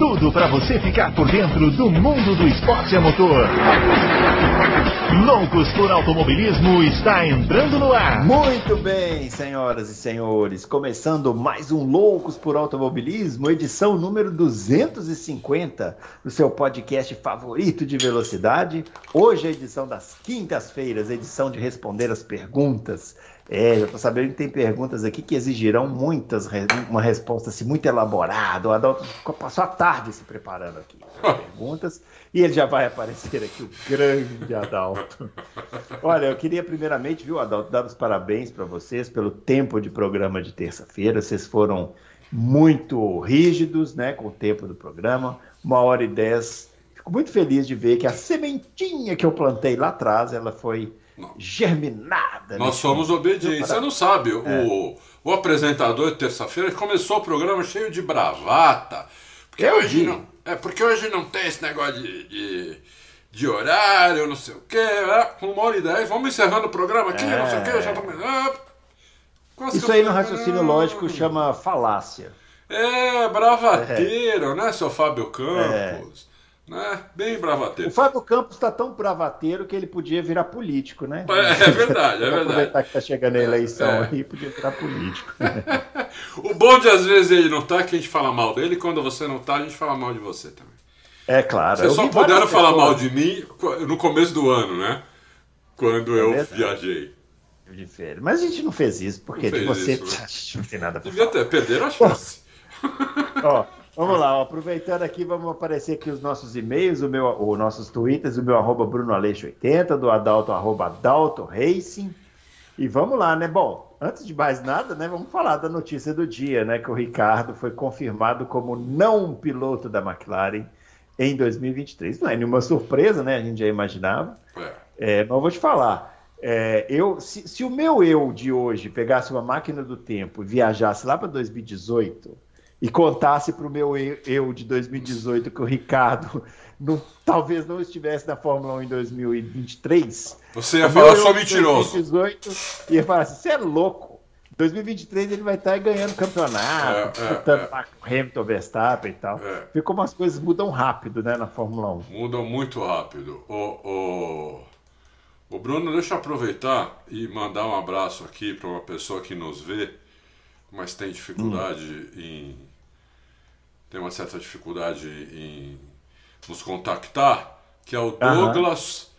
tudo para você ficar por dentro do mundo do esporte a motor. Loucos por Automobilismo está entrando no ar. Muito bem, senhoras e senhores, começando mais um Loucos por Automobilismo, edição número 250 do seu podcast favorito de velocidade. Hoje é edição das quintas-feiras, edição de responder as perguntas. É, eu tô sabendo que tem perguntas aqui que exigirão muitas, uma resposta assim, muito elaborada. O Adalto passou a tarde se preparando aqui para perguntas. E ele já vai aparecer aqui, o grande Adalto. Olha, eu queria primeiramente, viu, Adalto, dar os parabéns para vocês pelo tempo de programa de terça-feira. Vocês foram muito rígidos né, com o tempo do programa, uma hora e dez. Fico muito feliz de ver que a sementinha que eu plantei lá atrás, ela foi não. germinada. Nós somos obedientes. Você não sabe, é. o, o apresentador de terça-feira começou o programa cheio de bravata. Porque eu hoje não, é porque hoje não tem esse negócio de, de, de horário, não sei o quê. É, uma hora e dez, vamos encerrando o programa aqui, é. não sei o quê, já estamos. Ah, Isso aí no raciocínio lógico chama falácia. É, bravateiro, é. né, seu Fábio Campos? Né? Bem bravateiro. O Fábio Campos está tão bravateiro que ele podia virar político, né? É, é verdade, é verdade. Aproveitar que está chegando a eleição é. aí, podia virar político. o bom de às vezes ele não tá, que a gente fala mal dele, quando você não tá, a gente fala mal de você também. É claro. Vocês só puderam falar mal de mim no começo do ano, né? Quando é eu verdade. viajei. De férias. Mas a gente não fez isso, porque de você isso, né? não tem nada pra Devia falar. ter, perderam a chance. Ó, Vamos lá, ó, aproveitando aqui, vamos aparecer aqui os nossos e-mails, o meu, os nossos twitters, o meu arroba BrunoAleixo80, do Adalto, arroba Adalto Racing. E vamos lá, né? Bom, antes de mais nada, né, vamos falar da notícia do dia, né? Que o Ricardo foi confirmado como não piloto da McLaren em 2023. Não é nenhuma surpresa, né? A gente já imaginava. É. É, mas eu vou te falar. É, eu, se, se o meu eu de hoje pegasse uma máquina do tempo e viajasse lá para 2018 e contasse para o meu eu de 2018 que o Ricardo não, talvez não estivesse na Fórmula 1 em 2023. Você ia falar só mentiroso. 2018 ia falar assim: você é louco. Em 2023 ele vai estar ganhando campeonato, é, é, é. Hamilton, Verstappen e tal. É. Vê como as coisas mudam rápido né, na Fórmula 1. Mudam muito rápido. O, o, o Bruno, deixa eu aproveitar e mandar um abraço aqui para uma pessoa que nos vê, mas tem dificuldade hum. em tem uma certa dificuldade em nos contactar, que é o Douglas uhum.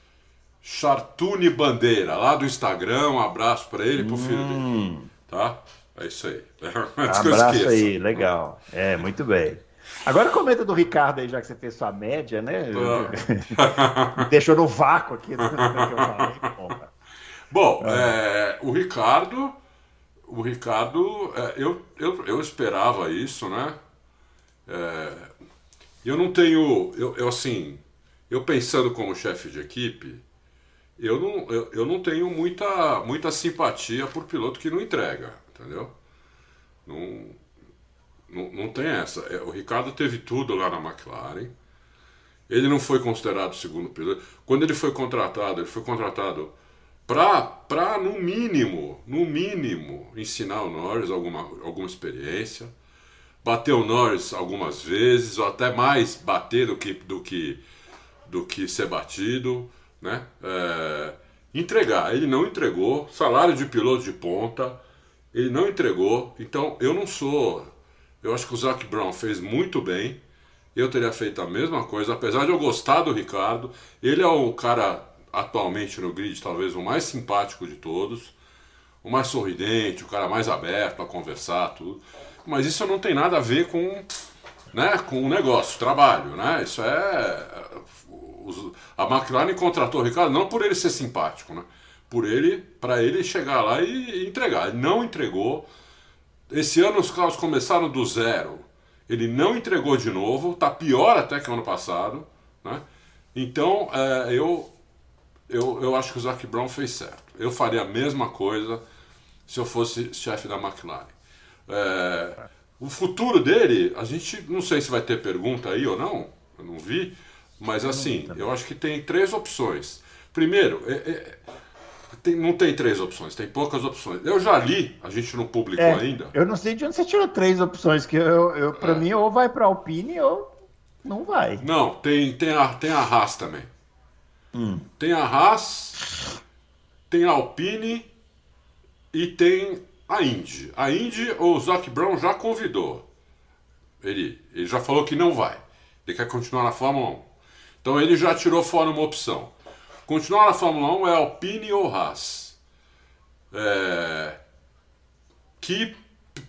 Chartuni Bandeira, lá do Instagram. Um abraço para ele e pro hum. filho dele. Hum. Tá? É isso aí. abraço aí, legal. É, muito bem. Agora comenta do Ricardo aí, já que você fez sua média, né? Ah. Deixou no vácuo aqui. Né? Bom, ah. é, o Ricardo, o Ricardo, é, eu, eu, eu esperava isso, né? É, eu não tenho, eu, eu, assim, eu pensando como chefe de equipe, eu não, eu, eu não tenho muita, muita simpatia por piloto que não entrega, entendeu? Não, não, não tem essa. É, o Ricardo teve tudo lá na McLaren. Ele não foi considerado segundo piloto. Quando ele foi contratado, ele foi contratado para, no mínimo, no mínimo, ensinar o Norris alguma, alguma experiência bateu Norris algumas vezes, ou até mais bater do que, do que, do que ser batido, né? É, entregar, ele não entregou, salário de piloto de ponta, ele não entregou, então eu não sou, eu acho que o Zac Brown fez muito bem, eu teria feito a mesma coisa, apesar de eu gostar do Ricardo, ele é o cara atualmente no grid talvez o mais simpático de todos, o mais sorridente, o cara mais aberto a conversar, tudo mas isso não tem nada a ver com, né, com o negócio, trabalho, né? Isso é a McLaren contratou o Ricardo não por ele ser simpático, né? Por ele, para ele chegar lá e entregar. Ele não entregou. Esse ano os carros começaram do zero. Ele não entregou de novo, tá pior até que o ano passado, né? Então, é, eu, eu, eu acho que o Zac Brown fez certo. Eu faria a mesma coisa se eu fosse chefe da McLaren. É, o futuro dele, a gente não sei se vai ter pergunta aí ou não, eu não vi, mas assim, eu acho que tem três opções. Primeiro, é, é, tem, não tem três opções, tem poucas opções. Eu já li, a gente não publicou É, ainda. Eu não sei de onde você tirou três opções, que eu, eu, pra É. mim ou vai pra Alpine ou não vai. Não, tem, tem, a, tem a Haas também. Tem a Haas, tem a Alpine e tem a Indy. A Indy, o Zac Brown já convidou. Ele, ele já falou que não vai. Ele quer continuar na Fórmula 1. Então ele já tirou fora uma opção. Continuar na Fórmula 1 é Alpine ou Haas. É, que,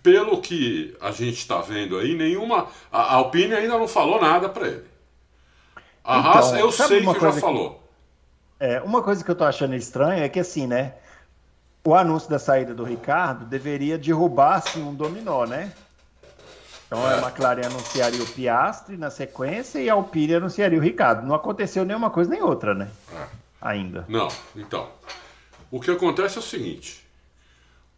pelo que a gente está vendo aí, nenhuma. A Alpine ainda não falou nada para ele. A Então, Haas eu sei que já que- falou. É, uma coisa que eu tô achando estranha é que assim, né? O anúncio da saída do Ricardo deveria derrubar assim, um dominó, né? Então É. a McLaren anunciaria o Piastri na sequência e a Alpine anunciaria o Ricardo. Não aconteceu nenhuma coisa nem outra, né? É. Ainda. Não, então. O que acontece é o seguinte.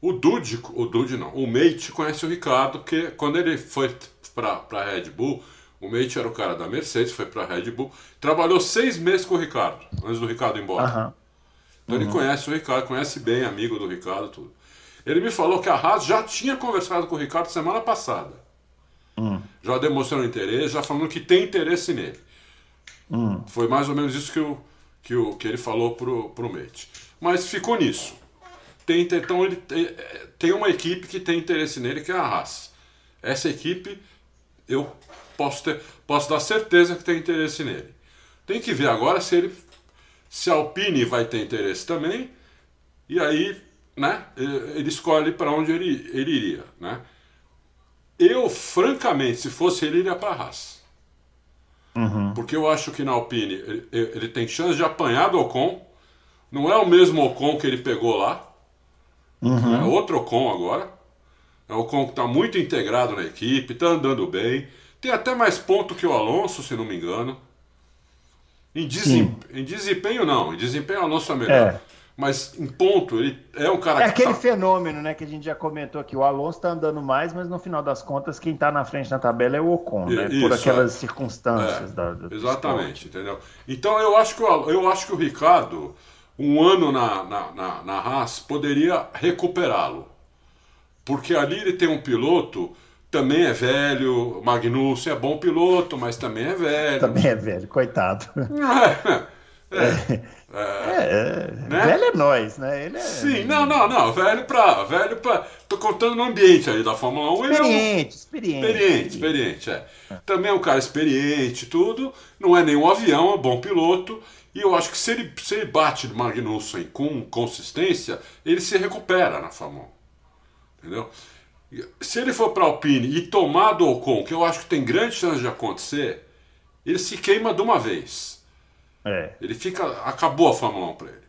O Dude, o Dude não, o Mate conhece o Ricardo, porque quando ele foi para a Red Bull, o Mate era o cara da Mercedes, foi para a Red Bull, trabalhou seis meses com o Ricardo, antes do Ricardo ir embora. Aham. Então ele conhece o Ricardo, conhece bem, amigo do Ricardo, tudo. Ele me falou que a Haas já tinha conversado com o Ricardo semana passada. Já demonstrando interesse, já falando que tem interesse nele. Foi mais ou menos isso que, o, que, o, que ele falou pro, pro Mate. Mas ficou nisso. Tem, então ele tem, é, tem uma equipe que tem interesse nele, que é a Haas. Essa equipe, eu posso, ter, posso dar certeza que tem interesse nele. Tem que ver agora se ele se a Alpine vai ter interesse também, e aí, né, ele escolhe para onde ele, ele iria, né? Eu, francamente, se fosse ele, iria para a Haas. Porque eu acho que na Alpine ele, ele tem chance de apanhar do Ocon. Não é o mesmo Ocon que ele pegou lá. É outro Ocon agora. É o Ocon que está muito integrado na equipe, está andando bem. Tem até mais ponto que o Alonso, se não me engano. Em, desem- em desempenho, não. Em desempenho, o Alonso é melhor. É. Mas em ponto, ele é um cara É que aquele tá- fenômeno, né, que a gente já comentou aqui. O Alonso tá andando mais, mas no final das contas, quem tá na frente na tabela é o Ocon, né? Isso, Por aquelas é. circunstâncias É, da, do Exatamente, entendeu? Então eu acho que o, eu acho que o Ricardo, um ano na, na, na, na Haas, poderia recuperá-lo. Porque ali ele tem um piloto, também é velho, Magnussen é bom piloto, mas também é velho. Também é velho, coitado. É, É, Né? velho é nós, né? Ele é Sim, não, não, não, velho pra. Velho pra. Tô contando no ambiente aí da Fórmula 1. ele é um- experiente, experiente. Experiente, experiente, é. Também é um cara experiente, tudo. Não é nenhum avião, é um bom piloto. E eu acho que se ele, se ele bate Magnussen com consistência, ele se recupera na Fórmula 1. Entendeu? Se ele for para Alpine e tomar do Ocon, que eu acho que tem grande chance de acontecer, ele se queima de uma vez. É. Ele fica. Acabou a Fórmula 1 para ele.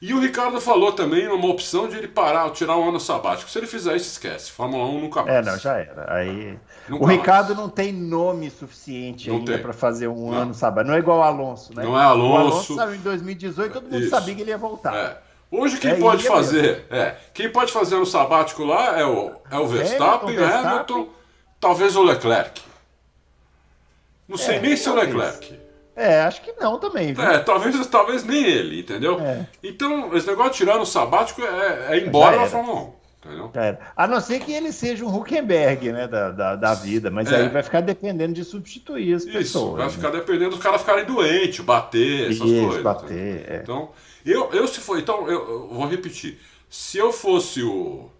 E o Ricardo falou também numa opção de ele parar, tirar um ano sabático. Se ele fizer isso, esquece. Fórmula 1 nunca mais. É, não, já era. Aí Nunca o Ricardo mais. não tem nome suficiente Não ainda para fazer um Não. ano sabático. Não é igual o Alonso, né? Não é Alonso. O Alonso saiu em 2018, todo mundo Isso. sabia que ele ia voltar. É. Hoje quem É, pode fazer, é, quem pode fazer no sabático lá é o, é o Verstappen, Verstappen. Hamilton, talvez o Leclerc. Não sei É, nem se o talvez. Leclerc. É, acho que não também, viu? É, talvez, talvez nem ele, entendeu? É. Então, esse negócio de tirar no sabático é, é embora da. Fórmula 1, entendeu? A não ser que ele seja um Huckenberg, né, da, da, da vida, mas É. aí vai ficar dependendo de substituir as Isso, pessoas. vai né? ficar dependendo dos caras ficarem doentes, bater, essas Isso, coisas. bater, é. Então, eu, eu se for, então, eu, eu vou repetir. Se eu fosse o,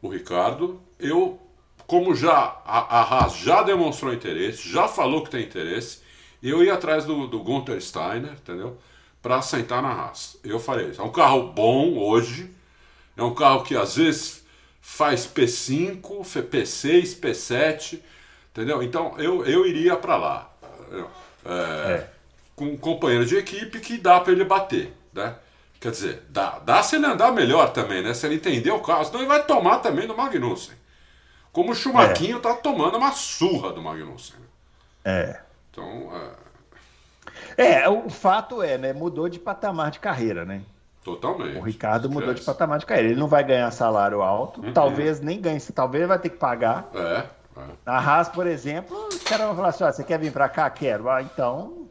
o Ricardo, eu, como já a, a Haas já demonstrou interesse, já falou que tem interesse, eu ia atrás do, do Gunther Steiner, entendeu? Para sentar na Haas. Eu faria isso. É um carro bom hoje, é um carro que às vezes faz P5, P6, P7, entendeu? Então eu, eu iria para lá. entendeu? É, Com um companheiro de equipe que dá para ele bater, né? Quer dizer, dá, dá se ele andar melhor também, né? Se ele entender o carro, senão ele vai tomar também do Magnussen. Como o Chumaquinho tá tomando uma surra do Magnussen. É. Então, é, É, o fato é, né? Mudou de patamar de carreira, né? totalmente. O Ricardo mudou de patamar de carreira. Ele não vai ganhar salário alto, Uhum. talvez nem ganhe, talvez vai ter que pagar. É, é. Na Haas, por exemplo, os caras vão falar assim: ó, você quer vir pra cá? Quero. Ah, então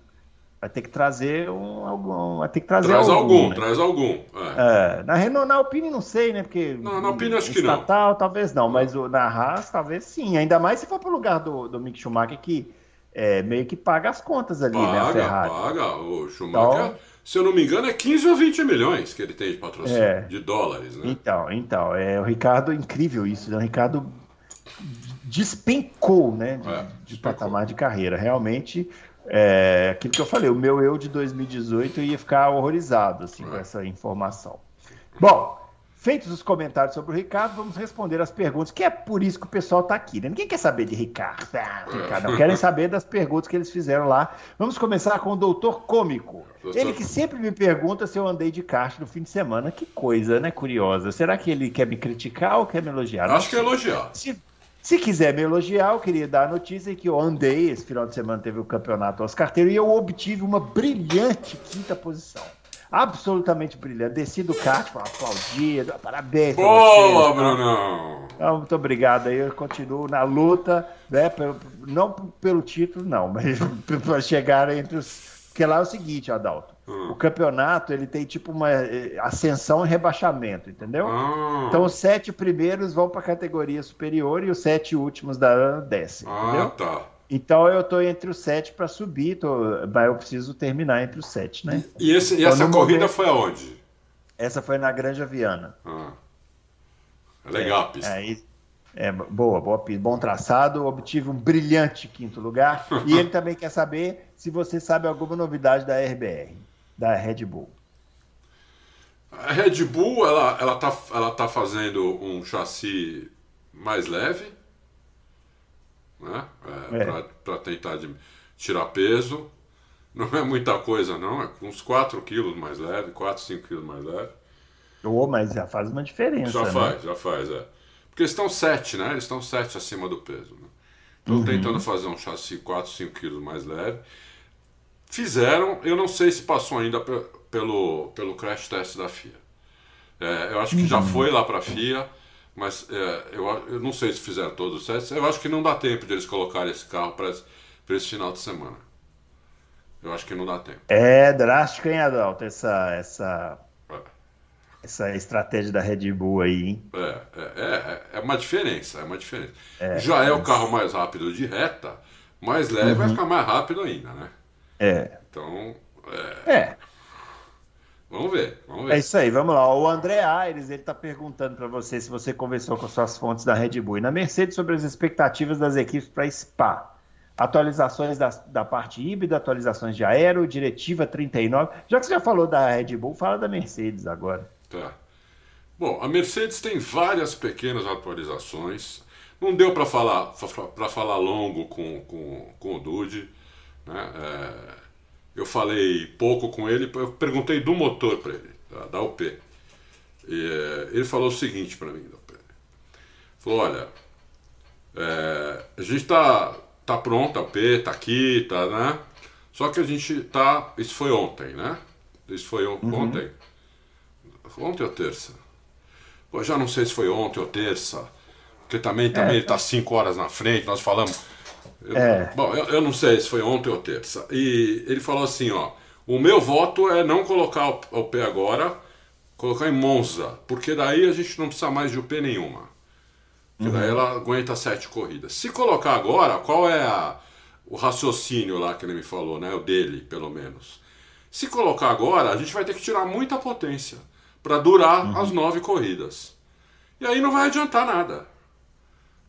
Vai ter que trazer um, algum. Vai ter que trazer traz algum. algum né? traz algum. É. É, na Renault, na Alpine não sei, né? Porque. Não, na Alpine acho que não. Estatal, talvez não, mas o, na Haas talvez sim. Ainda mais se for pro lugar do, do Mick Schumacher, que é, meio que paga as contas ali, né? A Paga, Ferrari. paga. O Schumacher, Então- se eu não me engano, é 15 ou 20 milhões que ele tem de patrocínio, É. de dólares, né? Então, então, é o Ricardo, incrível isso, né? O Ricardo despencou, né? De, É, de despencou. patamar de carreira. Realmente, é, aquilo que eu falei, o meu eu de 2018 ia ficar horrorizado assim, com É. essa informação. Bom, feitos os comentários sobre o Ricardo, vamos responder as perguntas, que é por isso que o pessoal está aqui, né? Ninguém quer saber de Ricardo, ah, Ricardo, não querem saber das perguntas que eles fizeram lá. Vamos começar com o doutor cômico. Doutor- Ele que sempre me pergunta se eu andei de kart no fim de semana. Que coisa, né? Curiosa. Será que ele quer me criticar ou quer me elogiar? Acho que é elogiar. Se, se quiser me elogiar, eu queria dar a notícia que eu andei. Esse final de semana teve o campeonato aos carteiros e eu obtive uma brilhante quinta posição. Absolutamente brilhante. Desci do kart, aplaudir, parabéns. Boa, vocês, tá? Brunão! Então, muito obrigado aí, eu continuo na luta, né? Não pelo título, não, mas para chegar entre os. Porque lá é o seguinte, Adalto. Hum. O campeonato ele tem tipo uma eh, ascensão e rebaixamento, entendeu? Ah, Então os sete primeiros vão para a categoria superior e os sete últimos da desce, ah, entendeu? tá. Então eu tô entre os sete para subir, tô- mas eu preciso terminar entre os sete, né? E, esse, e Então, essa corrida momento- foi aonde? Essa foi na Granja Viana. Ah. É legal a pista. É, é, boa, boa pista, bom traçado, obtive um brilhante quinto lugar. E ele também quer saber se você sabe alguma novidade da RBR, da Red Bull. A Red Bull, ela, ela, tá, ela tá fazendo um chassi mais leve, né? É. Para tentar de- tirar peso. Não é muita coisa, não. É uns 4 quilos mais leve, 4, 5 quilos mais leve. Oh, mas já faz uma diferença. Já né? faz, já faz, é. Porque eles estão 7, né? Eles estão 7 acima do peso. Né? Estão Uhum. tentando fazer um chassi 4, 5 quilos mais leve. Fizeram, eu não sei se passou ainda pe- pelo, pelo crash test da FIA. É, eu acho que já Uhum. foi lá para a FIA, mas é, eu, eu não sei se fizeram todos os testes. Eu acho que não dá tempo de eles colocarem esse carro para esse, final de semana. Eu acho que não dá tempo. É drástico, hein, Adalto, essa, essa, É. essa estratégia da Red Bull aí, hein? É, é, é, é uma diferença, é uma diferença. Já é o carro mais rápido de reta, mais leve Uhum. vai ficar mais rápido ainda, né? É. Então, é, É, vamos ver, vamos é ver. isso aí, vamos lá. O André Aires, ele tá perguntando para você se você conversou com suas fontes da Red Bull e na Mercedes sobre as expectativas das equipes para Spa. Atualizações da, da parte híbrida, atualizações de aero, diretiva 39. Já que você já falou da Red Bull, fala da Mercedes agora. Tá. Bom, a Mercedes tem várias pequenas atualizações. Não deu para falar para falar longo com, com, com o Dude, né? É, eu falei pouco com ele, eu perguntei do motor para ele, da, da UP. E, é, ele falou o seguinte para mim, da UP. Falou, olha, é, a gente tá tá pronta, a UP tá aqui, tá, né? Só que a gente tá, isso foi ontem, né? Isso foi on- ontem. Ontem ou terça? Pô, já não sei se foi ontem ou terça. Porque também, também ele tá cinco horas na frente, nós falamos. Eu- É. Bom, eu, eu não sei se foi ontem ou terça. E ele falou assim, ó. O meu voto é não colocar o, o pé agora, colocar em Monza. Porque daí a gente não precisa mais de UP nenhuma. Porque daí ela aguenta sete corridas. Se colocar agora, qual é a- o raciocínio lá que ele me falou, né? O dele, pelo menos. Se colocar agora, a gente vai ter que tirar muita potência para durar as nove corridas. E aí não vai adiantar nada.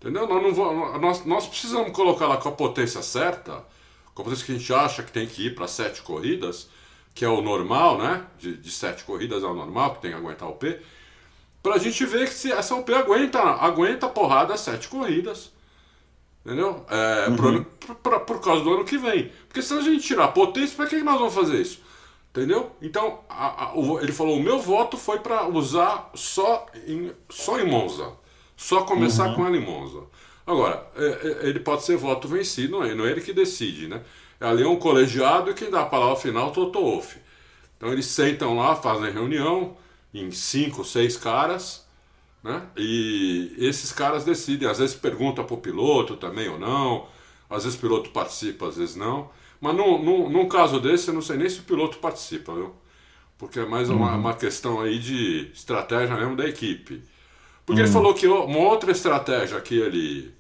Entendeu? Nós, não vamos- nós, nós precisamos colocar lá com a potência certa, com a potência que a gente acha que tem que ir para sete corridas, que é o normal, né? De, de sete corridas é o normal, que tem que aguentar o P. Pra gente ver que se essa UP aguenta, aguenta a porrada sete corridas. Entendeu? É, ano- por, por- por causa do ano que vem. Porque se a gente tirar potência, que que nós vamos fazer isso? Entendeu? Então, a- a- o- ele falou: o meu voto foi para usar só em, só em Monza. Só começar com ela em Monza. Agora, é- é- ele pode ser voto vencido, não é, não é ele que decide, né? Ali é um colegiado e quem dá a palavra final é o Toto Wolff. Então eles sentam lá, fazem reunião em cinco, seis caras, né? E esses caras decidem. Às vezes pergunta pro piloto também ou não. Às vezes o piloto participa, às vezes não. Mas num, num, num caso desse, eu não sei nem se o piloto participa, viu? Porque é mais uma, uhum. uma questão aí de estratégia mesmo da equipe. Porque uhum. ele falou que uma outra estratégia que ele,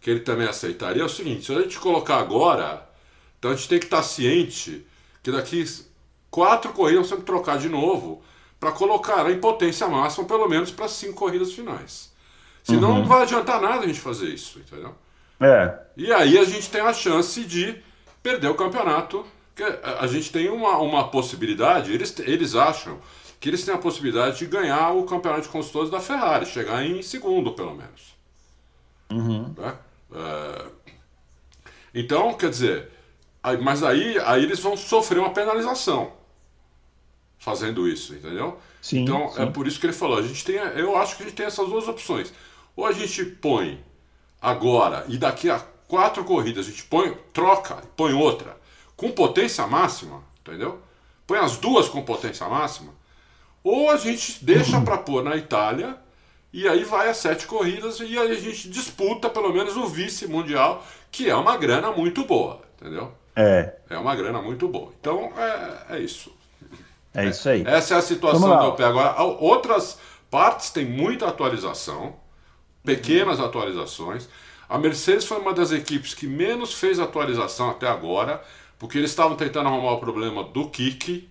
que ele também aceitaria é o seguinte: se a gente colocar agora, então a gente tem que estar ciente que daqui quatro corridas vamos trocar de novo para colocar em potência máxima pelo menos para cinco corridas finais. Senão uhum. não vai adiantar nada a gente fazer isso, entendeu? É. E aí a gente tem a chance de perder o campeonato. Que a gente tem uma, uma possibilidade, eles, eles acham que eles têm a possibilidade de ganhar o campeonato de construtores da Ferrari, chegar em segundo, pelo menos. Uhum. Né? É, então, quer dizer, mas aí, aí eles vão sofrer uma penalização fazendo isso, entendeu? Sim, então sim. é por isso que ele falou. A gente tem, eu acho que a gente tem essas duas opções. Ou a gente põe agora e daqui a quatro corridas a gente põe, troca, põe outra com potência máxima, entendeu? Põe as duas com potência máxima. Ou a gente deixa para pôr na Itália e aí vai a sete corridas e aí a gente disputa pelo menos o vice mundial, que é uma grana muito boa, entendeu? É. É uma grana muito boa. Então é, é isso. É isso aí. Essa é a situação que eu pego. Agora, outras partes têm muita atualização, pequenas atualizações. A Mercedes foi uma das equipes que menos fez atualização até agora, porque eles estavam tentando arrumar o problema do kick.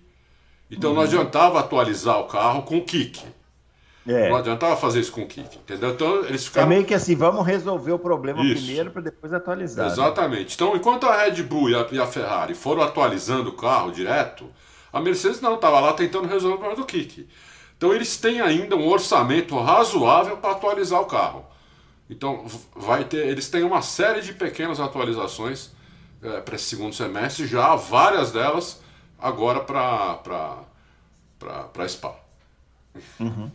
Então não adiantava atualizar o carro com o kick. É. Não adiantava fazer isso com o kick, entendeu? Então eles é ficaram. É meio que assim, vamos resolver o problema isso. primeiro para depois atualizar. Né? Exatamente. Né? Então, enquanto a Red Bull e a, e a Ferrari foram atualizando o carro direto, a Mercedes não, estava lá tentando resolver o problema do kick. Então eles têm ainda um orçamento razoável para atualizar o carro. Então vai ter, eles têm uma série de pequenas atualizações é, para esse segundo semestre, já várias delas agora para Spa. Uhum.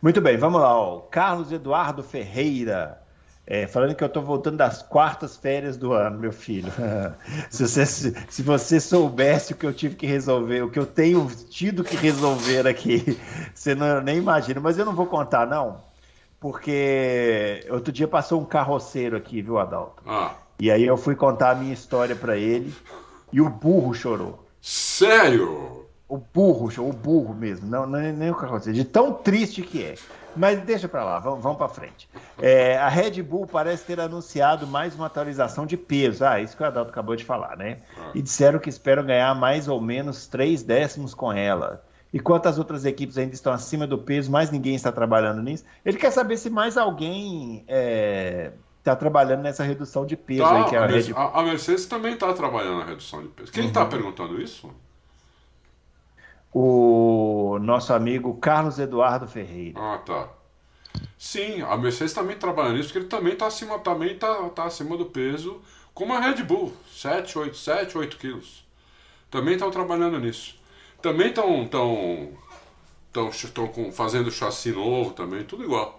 Muito bem, vamos lá. Ó. Carlos Eduardo Ferreira é, falando que eu estou voltando das quartas férias do ano, meu filho. se, você, se você soubesse o que eu tive que resolver, o que eu tenho tido que resolver aqui, você não, nem imagina. Mas eu não vou contar, não, porque outro dia passou um carroceiro aqui, viu, Adalto? Ah. E aí eu fui contar a minha história para ele e o burro chorou. Sério? O burro, o burro mesmo, não, não nem o carroceiro, de tão triste que é. Mas deixa para lá, vamos, vamos para frente. É, a Red Bull parece ter anunciado mais uma atualização de peso. Ah, isso que o Adalto acabou de falar, né? E disseram que esperam ganhar mais ou menos três décimos com ela. E quanto as outras equipes ainda estão acima do peso, mais ninguém está trabalhando nisso. Ele quer saber se mais alguém é, tá trabalhando nessa redução de peso. Tá, aí que a, a, Red... a, a Mercedes também está trabalhando na redução de peso. Quem está uhum. perguntando isso? o nosso amigo Carlos Eduardo Ferreira. Ah, tá. Sim, a Mercedes também trabalha nisso, porque ele também está acima, também tá, tá acima do peso, como a Red Bull, 7, 8, 7, 8 quilos. Também estão trabalhando nisso. Também estão tão, tão, tão fazendo chassi novo também, tudo igual,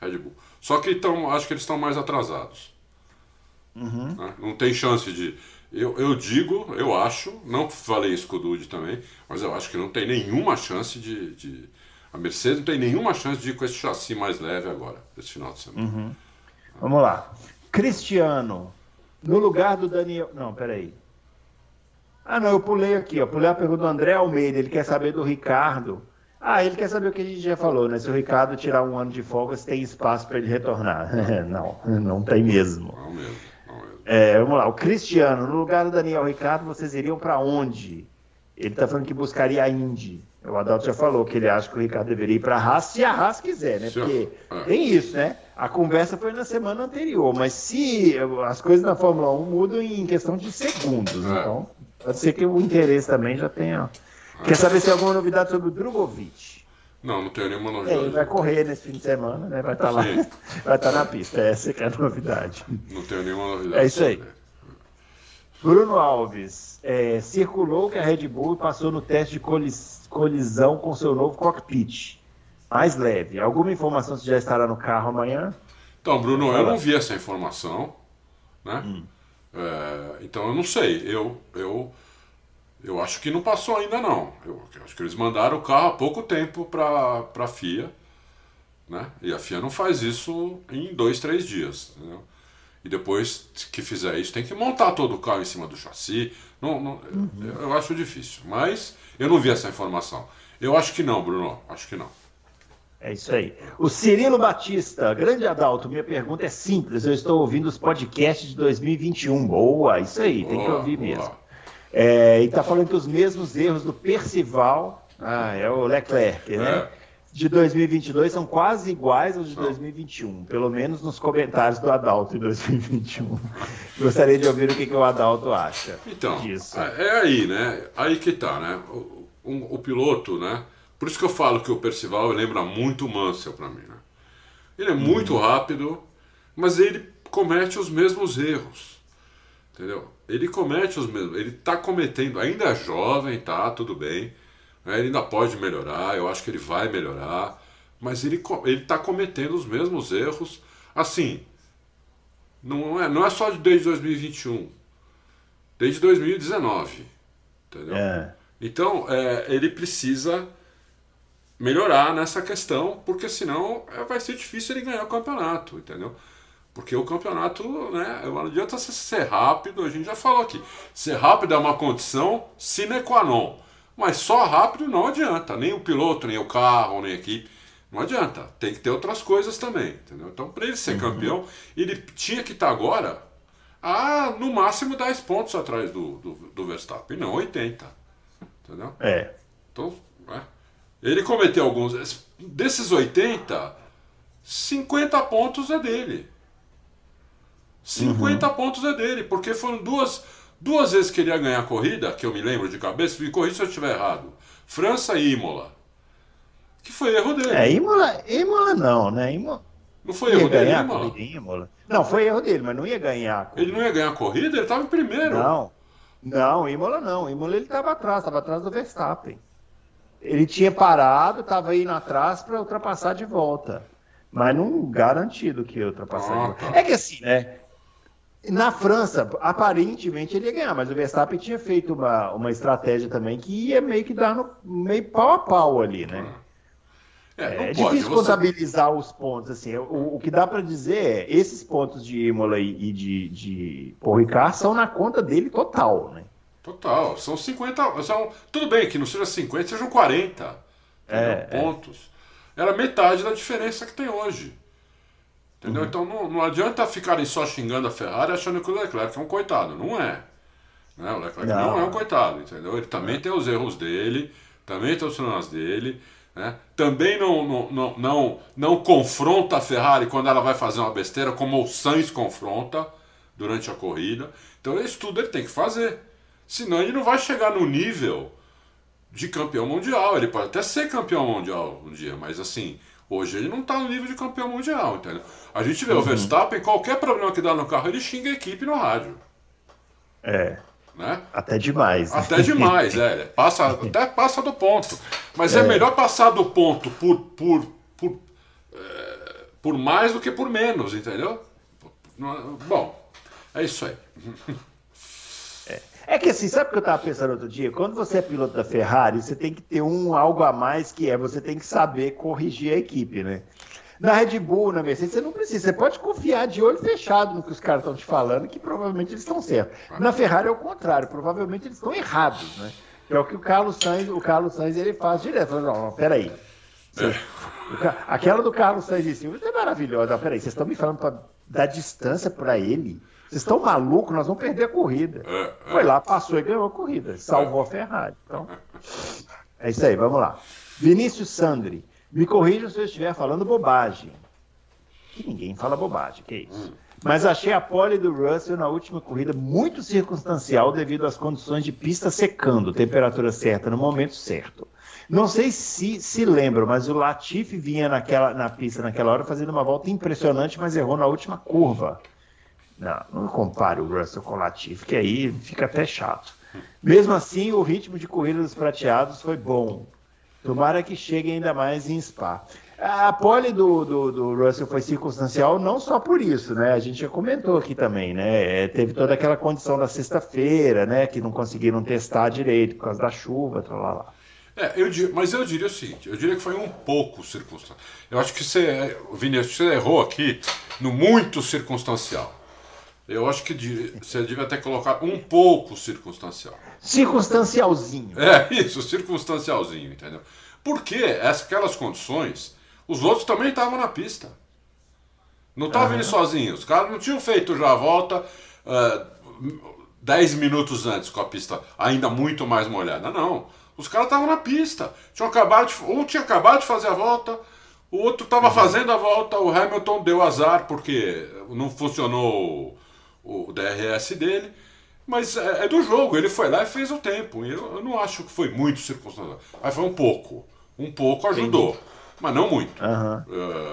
Red Bull. Só que tão, acho que eles estão mais atrasados. Uhum. Né? Não tem chance de eu, eu digo, eu acho, não falei isso com o Dude também, mas eu acho que não tem nenhuma chance de, de, A Mercedes não tem nenhuma chance de ir com esse chassi mais leve agora, esse final de semana. Uhum. Vamos lá. Cristiano, no lugar do Daniel. Não, peraí. Ah, não, eu pulei aqui, ó. Pulei a pergunta do André Almeida, ele quer saber do Ricardo. Ah, ele quer saber o que a gente já falou, né? Se o Ricardo tirar um ano de folga, se tem espaço para ele retornar. não, não tem mesmo. Não mesmo. É, vamos lá, o Cristiano, no lugar do Daniel Ricardo, vocês iriam para onde? Ele está falando que buscaria a Indy. O Adalto já falou que ele acha que o Ricardo deveria ir para a Haas, se a Haas quiser, né? Porque é. tem isso, né? A conversa foi na semana anterior, mas se as coisas na Fórmula 1 mudam em questão de segundos, é. então pode ser que o interesse também já tenha. Quer saber se tem alguma novidade sobre o Drogovic? Não, não tenho nenhuma novidade. É, ele vai correr nesse fim de semana, né? Vai estar tá lá, vai estar tá na pista. Essa que é a novidade. Não tenho nenhuma novidade. É isso aí. Bruno Alves, é, circulou que a Red Bull passou no teste de colis, colisão com seu novo cockpit. Mais leve. Alguma informação se já estará no carro amanhã? Então, Bruno, eu não vi essa informação. Né? Hum. É, então eu não sei. Eu, eu eu acho que não passou ainda não. Eu, eu acho que eles mandaram o carro há pouco tempo para a FIA, né? E a FIA não faz isso em dois, três dias, entendeu? E depois que fizer isso, tem que montar todo o carro em cima do chassi, Não, não, uhum. eu, eu acho difícil, mas eu não vi essa informação. Eu acho que não, Bruno. Acho que não. É isso aí. O Cirilo Batista, grande Adalto, minha pergunta é simples. Eu estou ouvindo os podcasts de 2021. Boa, isso aí, tem que ouvir boa. mesmo. É, e está falando que os mesmos erros do Percival, ah, é o Leclerc, né? É. De 2022 são quase iguais aos de 2021, pelo menos nos comentários do Adalto de 2021. Gostaria de ouvir o que, que o Adalto acha então, disso. É, é aí, né? Aí que tá, né? O, o, o piloto, né? Por isso que eu falo que o Percival lembra muito o Mansell para mim. Né? Ele é muito uhum. rápido, mas ele comete os mesmos erros. Entendeu? Ele comete os mesmos. Ele está cometendo, ainda é jovem, tá, tudo bem. Né? Ele ainda pode melhorar, eu acho que ele vai melhorar. Mas ele está cometendo os mesmos erros. Assim, não é, não é só desde 2021, desde 2019. Entendeu? É. Então, é, ele precisa melhorar nessa questão, porque senão é, vai ser difícil ele ganhar o campeonato, entendeu? Porque o campeonato, né, não adianta você ser rápido, a gente já falou aqui. Ser rápido é uma condição sine qua non. Mas só rápido não adianta, nem o piloto, nem o carro, nem a equipe. Não adianta, tem que ter outras coisas também, entendeu? Então, para ele ser uhum. campeão, ele tinha que estar agora a no máximo 10 pontos atrás do, do, do Verstappen, não 80. Entendeu? É. Então, é. Ele cometeu alguns. Desses 80, 50 pontos é dele. 50 uhum. pontos é dele, porque foram duas, duas vezes que ele ia ganhar a corrida, que eu me lembro de cabeça, me corrija se eu estiver errado. França e Imola. Que foi erro dele. É, Imola, Imola não, né? Imola... Não foi erro dele, Imola? Imola? Não, foi erro dele, mas não ia ganhar. Ele não ia ganhar a corrida? Ele estava em primeiro. Não, não, Imola não. Imola ele estava atrás, estava atrás do Verstappen. Ele tinha parado, estava indo atrás para ultrapassar de volta. Mas não garantido que ia ultrapassar ah, de volta. Tá. É que assim, né? Na França, aparentemente ele ia ganhar, mas o Verstappen tinha feito uma, uma estratégia também que ia meio que dar no, meio pau a pau ali, né? É, é difícil você... contabilizar os pontos, assim. O, o que dá para dizer é, esses pontos de Imola e, de, de Paul Ricard são na conta dele total, né? Total, são 50. São, tudo bem que não seja 50, sejam 40 é, é, pontos. Era metade da diferença que tem hoje. Entendeu? Uhum. Então não, não adianta ficarem só xingando a Ferrari achando que o Leclerc é um coitado. Não é. Né? O Leclerc não. não é um coitado, entendeu? Ele também é. tem os erros dele, também tem os problemas dele. Né? Também não, não, não, não, não confronta a Ferrari quando ela vai fazer uma besteira, como o Sainz confronta durante a corrida. Então isso tudo ele tem que fazer. Senão ele não vai chegar no nível de campeão mundial. Ele pode até ser campeão mundial um dia, mas assim, hoje ele não está no nível de campeão mundial, entendeu? A gente vê uhum. o Verstappen, qualquer problema que dá no carro, ele xinga a equipe no rádio. É. Né? Até demais. Até demais, é. Passa, até passa do ponto. Mas é, é melhor passar do ponto por, por, por, é, por mais do que por menos, entendeu? Bom, é isso aí. É que assim, sabe o que eu estava pensando outro dia? Quando você é piloto da Ferrari, você tem que ter um algo a mais que é você tem que saber corrigir a equipe, né? Na Red Bull, na Mercedes, você não precisa. Você pode confiar de olho fechado no que os caras estão te falando, que provavelmente eles estão certos. Na Ferrari é o contrário, provavelmente eles estão errados, né? Que é o que o Carlos Sainz, o Carlos Sainz ele faz direto. Fala, não, não, peraí. Você, aquela do Carlos Sainz em cima é maravilhosa. Peraí, vocês estão me falando para dar distância para ele? Vocês estão malucos? Nós vamos perder a corrida. É, é. Foi lá, passou e ganhou a corrida. Salvou a Ferrari. Então, é isso aí, vamos lá. Vinícius Sandri, me corrija se eu estiver falando bobagem. Que ninguém fala bobagem, que isso. Mas achei a pole do Russell na última corrida muito circunstancial devido às condições de pista secando, temperatura certa no momento certo. Não sei se se lembram, mas o Latifi vinha naquela, na pista naquela hora fazendo uma volta impressionante, mas errou na última curva. Não, não compare o Russell com o Latifi, que aí fica até chato. Mesmo assim, o ritmo de corrida dos prateados foi bom. Tomara que chegue ainda mais em Spa. A pole do, do, do, Russell foi circunstancial não só por isso, né? A gente já comentou aqui também, né? É, teve toda aquela condição da sexta-feira, né? Que não conseguiram testar direito por causa da chuva, tal lá, lá. É, eu, mas eu diria o seguinte, eu diria que foi um pouco circunstancial. Eu acho que você, Vinícius, você errou aqui no muito circunstancial. Eu acho que você devia ter colocado um pouco circunstancial. Circunstancialzinho. É, isso, circunstancialzinho, entendeu? Porque aquelas condições, os outros também estavam na pista. Não estavam indo sozinhos. Os caras não tinham feito já a volta ah, 10 minutos antes com a pista ainda muito mais molhada. Não. Os caras estavam na pista. Tinham acabado de, um tinha acabado de fazer a volta, o outro estava fazendo a volta, o Hamilton deu azar porque não funcionou o, DRS dele. Mas é, é do jogo, ele foi lá e fez o tempo. E Eu, eu não acho que foi muito circunstancial. Mas foi um pouco. Um pouco ajudou. Mas não muito. Aham.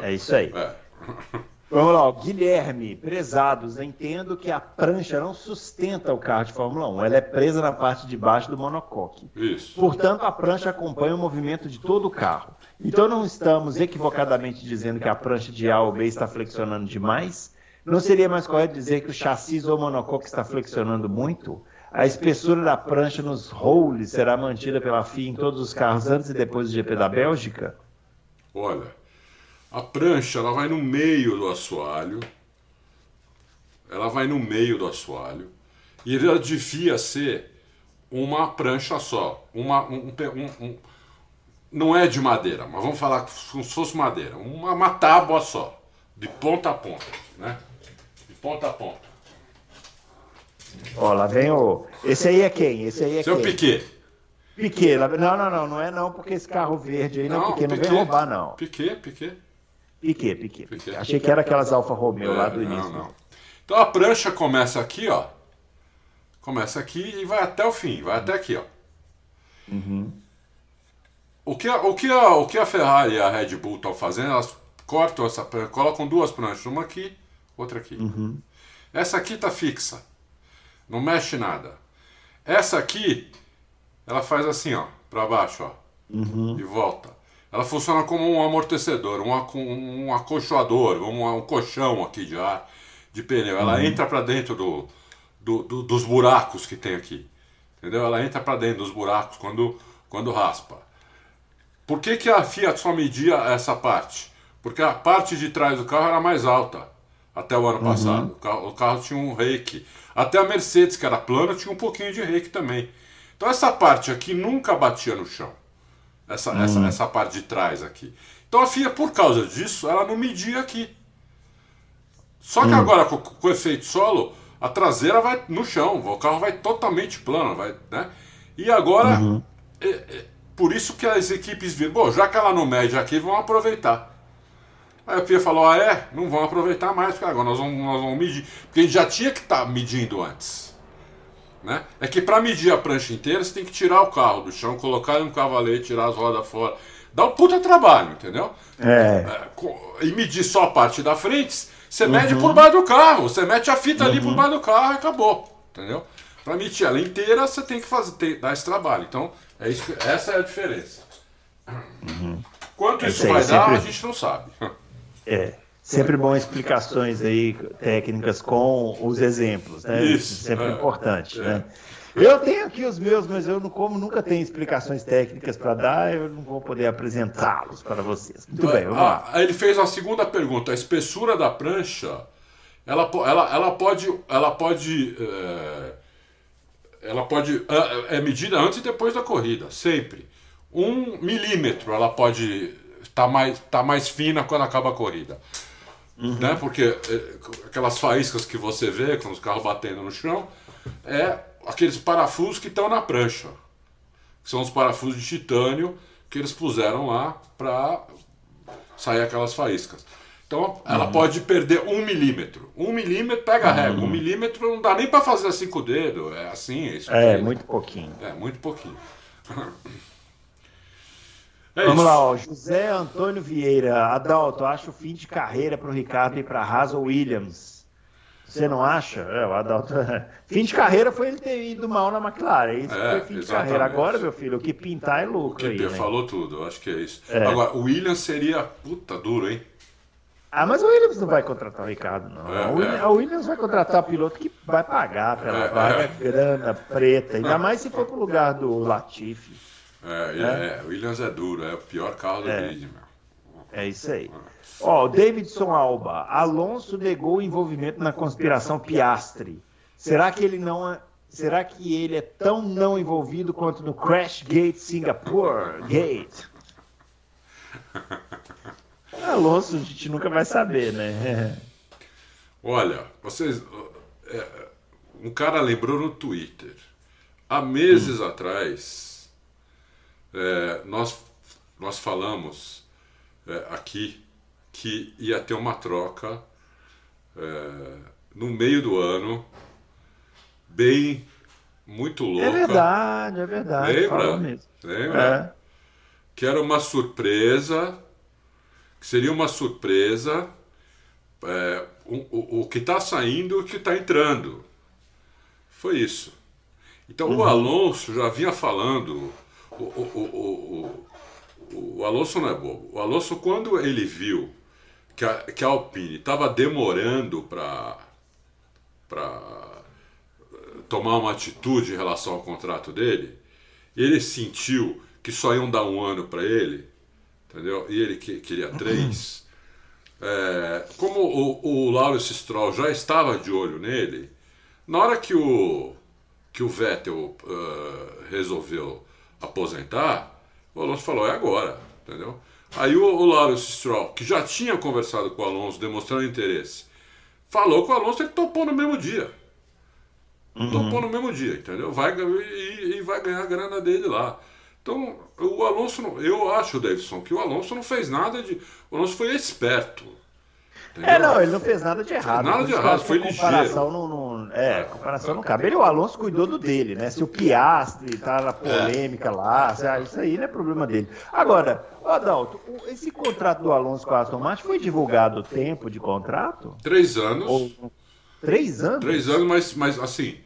É, É isso aí. é. Vamos lá. Guilherme, prezados, entendo que a prancha não sustenta o carro de Fórmula 1, ela é presa na parte de baixo do monocoque. Isso. Portanto, a prancha acompanha o movimento de todo o carro. Então, não estamos equivocadamente dizendo que a prancha de A ou B está flexionando demais? Não seria mais correto dizer que o chassi ou monocoque está flexionando muito? A espessura da prancha nos rolls será mantida pela FIA em todos os carros antes e depois do GP da Bélgica? Olha, a prancha ela vai no meio do assoalho. Ela vai no meio do assoalho. E ela devia ser uma prancha só. Uma, um, um- um- não é de madeira, mas vamos falar como se fosse madeira. Uma, uma tábua só. De ponta a ponta. Né? Ponta a ponta. Ó, lá vem o. Esse aí é quem? Esse aí é Seu quem? Piquet. Piquet. lá- Não, não, não, não é não, porque esse carro verde aí não, Piquet não vem roubar, não. Piquet, Piquet. Piquet, Piquet. Piquet. Achei que era aquelas Alfa Romeo lá É, do início. Não, não. Então a prancha começa aqui, ó. Começa aqui e vai até o fim, vai até aqui, ó. O, que, a- o, que a, o que a Ferrari e a Red Bull estão fazendo, elas cortam essa prancha, colocam duas pranchas, uma aqui, outra aqui. Essa aqui tá fixa, não mexe nada. Essa aqui, ela faz assim, ó, para baixo, ó, e volta. Ela funciona como um amortecedor, um, aco- um acolchoador, um, um colchão aqui de ar, de pneu. Ela entra para dentro do, do- do- dos buracos que tem aqui. Entendeu? Ela entra para dentro dos buracos quando, quando raspa. Por que, que a Fiat só media essa parte? Porque a parte de trás do carro era mais alta até o ano passado. O carro, o carro tinha um reiki. Até a Mercedes, que era plana, tinha um pouquinho de reiki também. Então essa parte aqui nunca batia no chão. Essa, essa, essa parte de trás aqui. Então a FIA, por causa disso, ela não media aqui. Só que agora, com, com o efeito solo, a traseira vai no chão, o carro vai totalmente plano, vai, né? E agora, é- é por isso que as equipes viram, bom, já que ela não mede aqui, vão aproveitar. Aí a FIA falou, ah é? Não vão aproveitar mais, porque agora nós vamos, nós vamos medir. Porque a gente já tinha que estar medindo antes. Né? É que para medir a prancha inteira, você tem que tirar o carro do chão, colocar ele no cavalete, tirar as rodas fora. Dá um puta trabalho, entendeu? É. É, e medir só a parte da frente, você mede por baixo do carro. Você mete a fita ali por baixo do carro e acabou. Entendeu? Para medir ela inteira, você tem que fazer, tem- dar esse trabalho. Então, é isso, essa é a diferença. Quanto É isso vai dar, a gente não sabe. É. Sempre bom explicações aí técnicas com os exemplos, né? Isso, Sempre é, importante, é. né? Eu tenho aqui os meus, mas eu não como nunca tenho explicações técnicas para dar, eu não vou poder apresentá-los para vocês. Muito bem, vamos lá. Ah, aí ele fez a segunda pergunta. A espessura da prancha, ela, ela, ela pode, ela pode, é, ela pode é, é medida antes e depois da corrida, sempre. Um milímetro, ela pode estar mais, tá mais fina quando acaba a corrida, né? Porque é, aquelas faíscas que você vê com os carros batendo no chão é aqueles parafusos que estão na prancha que são os parafusos de titânio que eles puseram lá para sair aquelas faíscas. Então ela pode perder um milímetro. Um milímetro pega a régua. Um milímetro não dá nem para fazer assim com o dedo. É assim, é isso. É, muito pouquinho. É, muito pouquinho. É Vamos lá, ó. José Antônio Vieira. Adalto, acho o fim de carreira para o Ricardo e para ou Williams. Você não acha? É, o Adalto. fim de carreira foi ele ter ido mal na McLaren. Isso É, foi fim de exatamente. carreira. Agora, meu filho, o que pintar é O lucro aí. Kipper né? falou tudo, eu acho que é isso. É. Agora, o Williams seria puta duro, hein? Ah, mas o Williams não vai contratar o Ricardo, não. É, o, Williams, é. o Williams vai contratar o piloto que vai pagar pela É, vaga é. grana preta. Ainda mais se for pro lugar do Latifi. É, é, é, Williams é duro, é o pior carro do É. grid, meu. É isso aí. Ó, oh, Davidson Alba. Alonso negou o envolvimento na conspiração Piastre. Será que ele não é, será que ele é tão não envolvido quanto no Crash Gate Singapore Gate? Alonso, a gente nunca vai saber, né? Olha, vocês. É, um cara lembrou no Twitter. Há meses hum. atrás, é, nós, nós falamos é, aqui que ia ter uma troca é, no meio do ano, bem muito é louca. É verdade, é verdade. Lembra? Lembra? É. Que era uma surpresa, que seria uma surpresa. É, o, o que está saindo e o que está entrando. Foi isso. Então uhum. o Alonso já vinha falando. O, o, o, o, Alonso não é bobo. O Alonso, quando ele viu que a, que a Alpine estava demorando para tomar uma atitude em relação ao contrato dele, ele sentiu que só iam dar um ano para ele, entendeu? E ele que, queria três. É, como o, o Lawrence Stroll já estava de olho nele, na hora que o, que o Vettel uh, resolveu aposentar, o Alonso falou: é agora, entendeu? Aí o, o Lawrence Stroll, que já tinha conversado com o Alonso, demonstrando interesse, falou com o Alonso ele topou no mesmo dia. Uhum. Topou no mesmo dia, entendeu? Vai, e, e vai ganhar a grana dele lá. Então, o Alonso, eu acho, Davidson, que o Alonso não fez nada de. O Alonso foi esperto. Entendeu? É, não, ele não fez nada de errado. Nada de errado, foi comparação ligeiro. Não, não, é, comparação não cabe. Ele, o Alonso cuidou do dele, né? Se o Piastri tá na polêmica é. lá, isso aí não é problema dele. Agora, Adalto, esse contrato do Alonso com a Aston Martin foi divulgado o tempo de contrato? Três anos. Ou... Três anos? Três anos, mas, mas assim,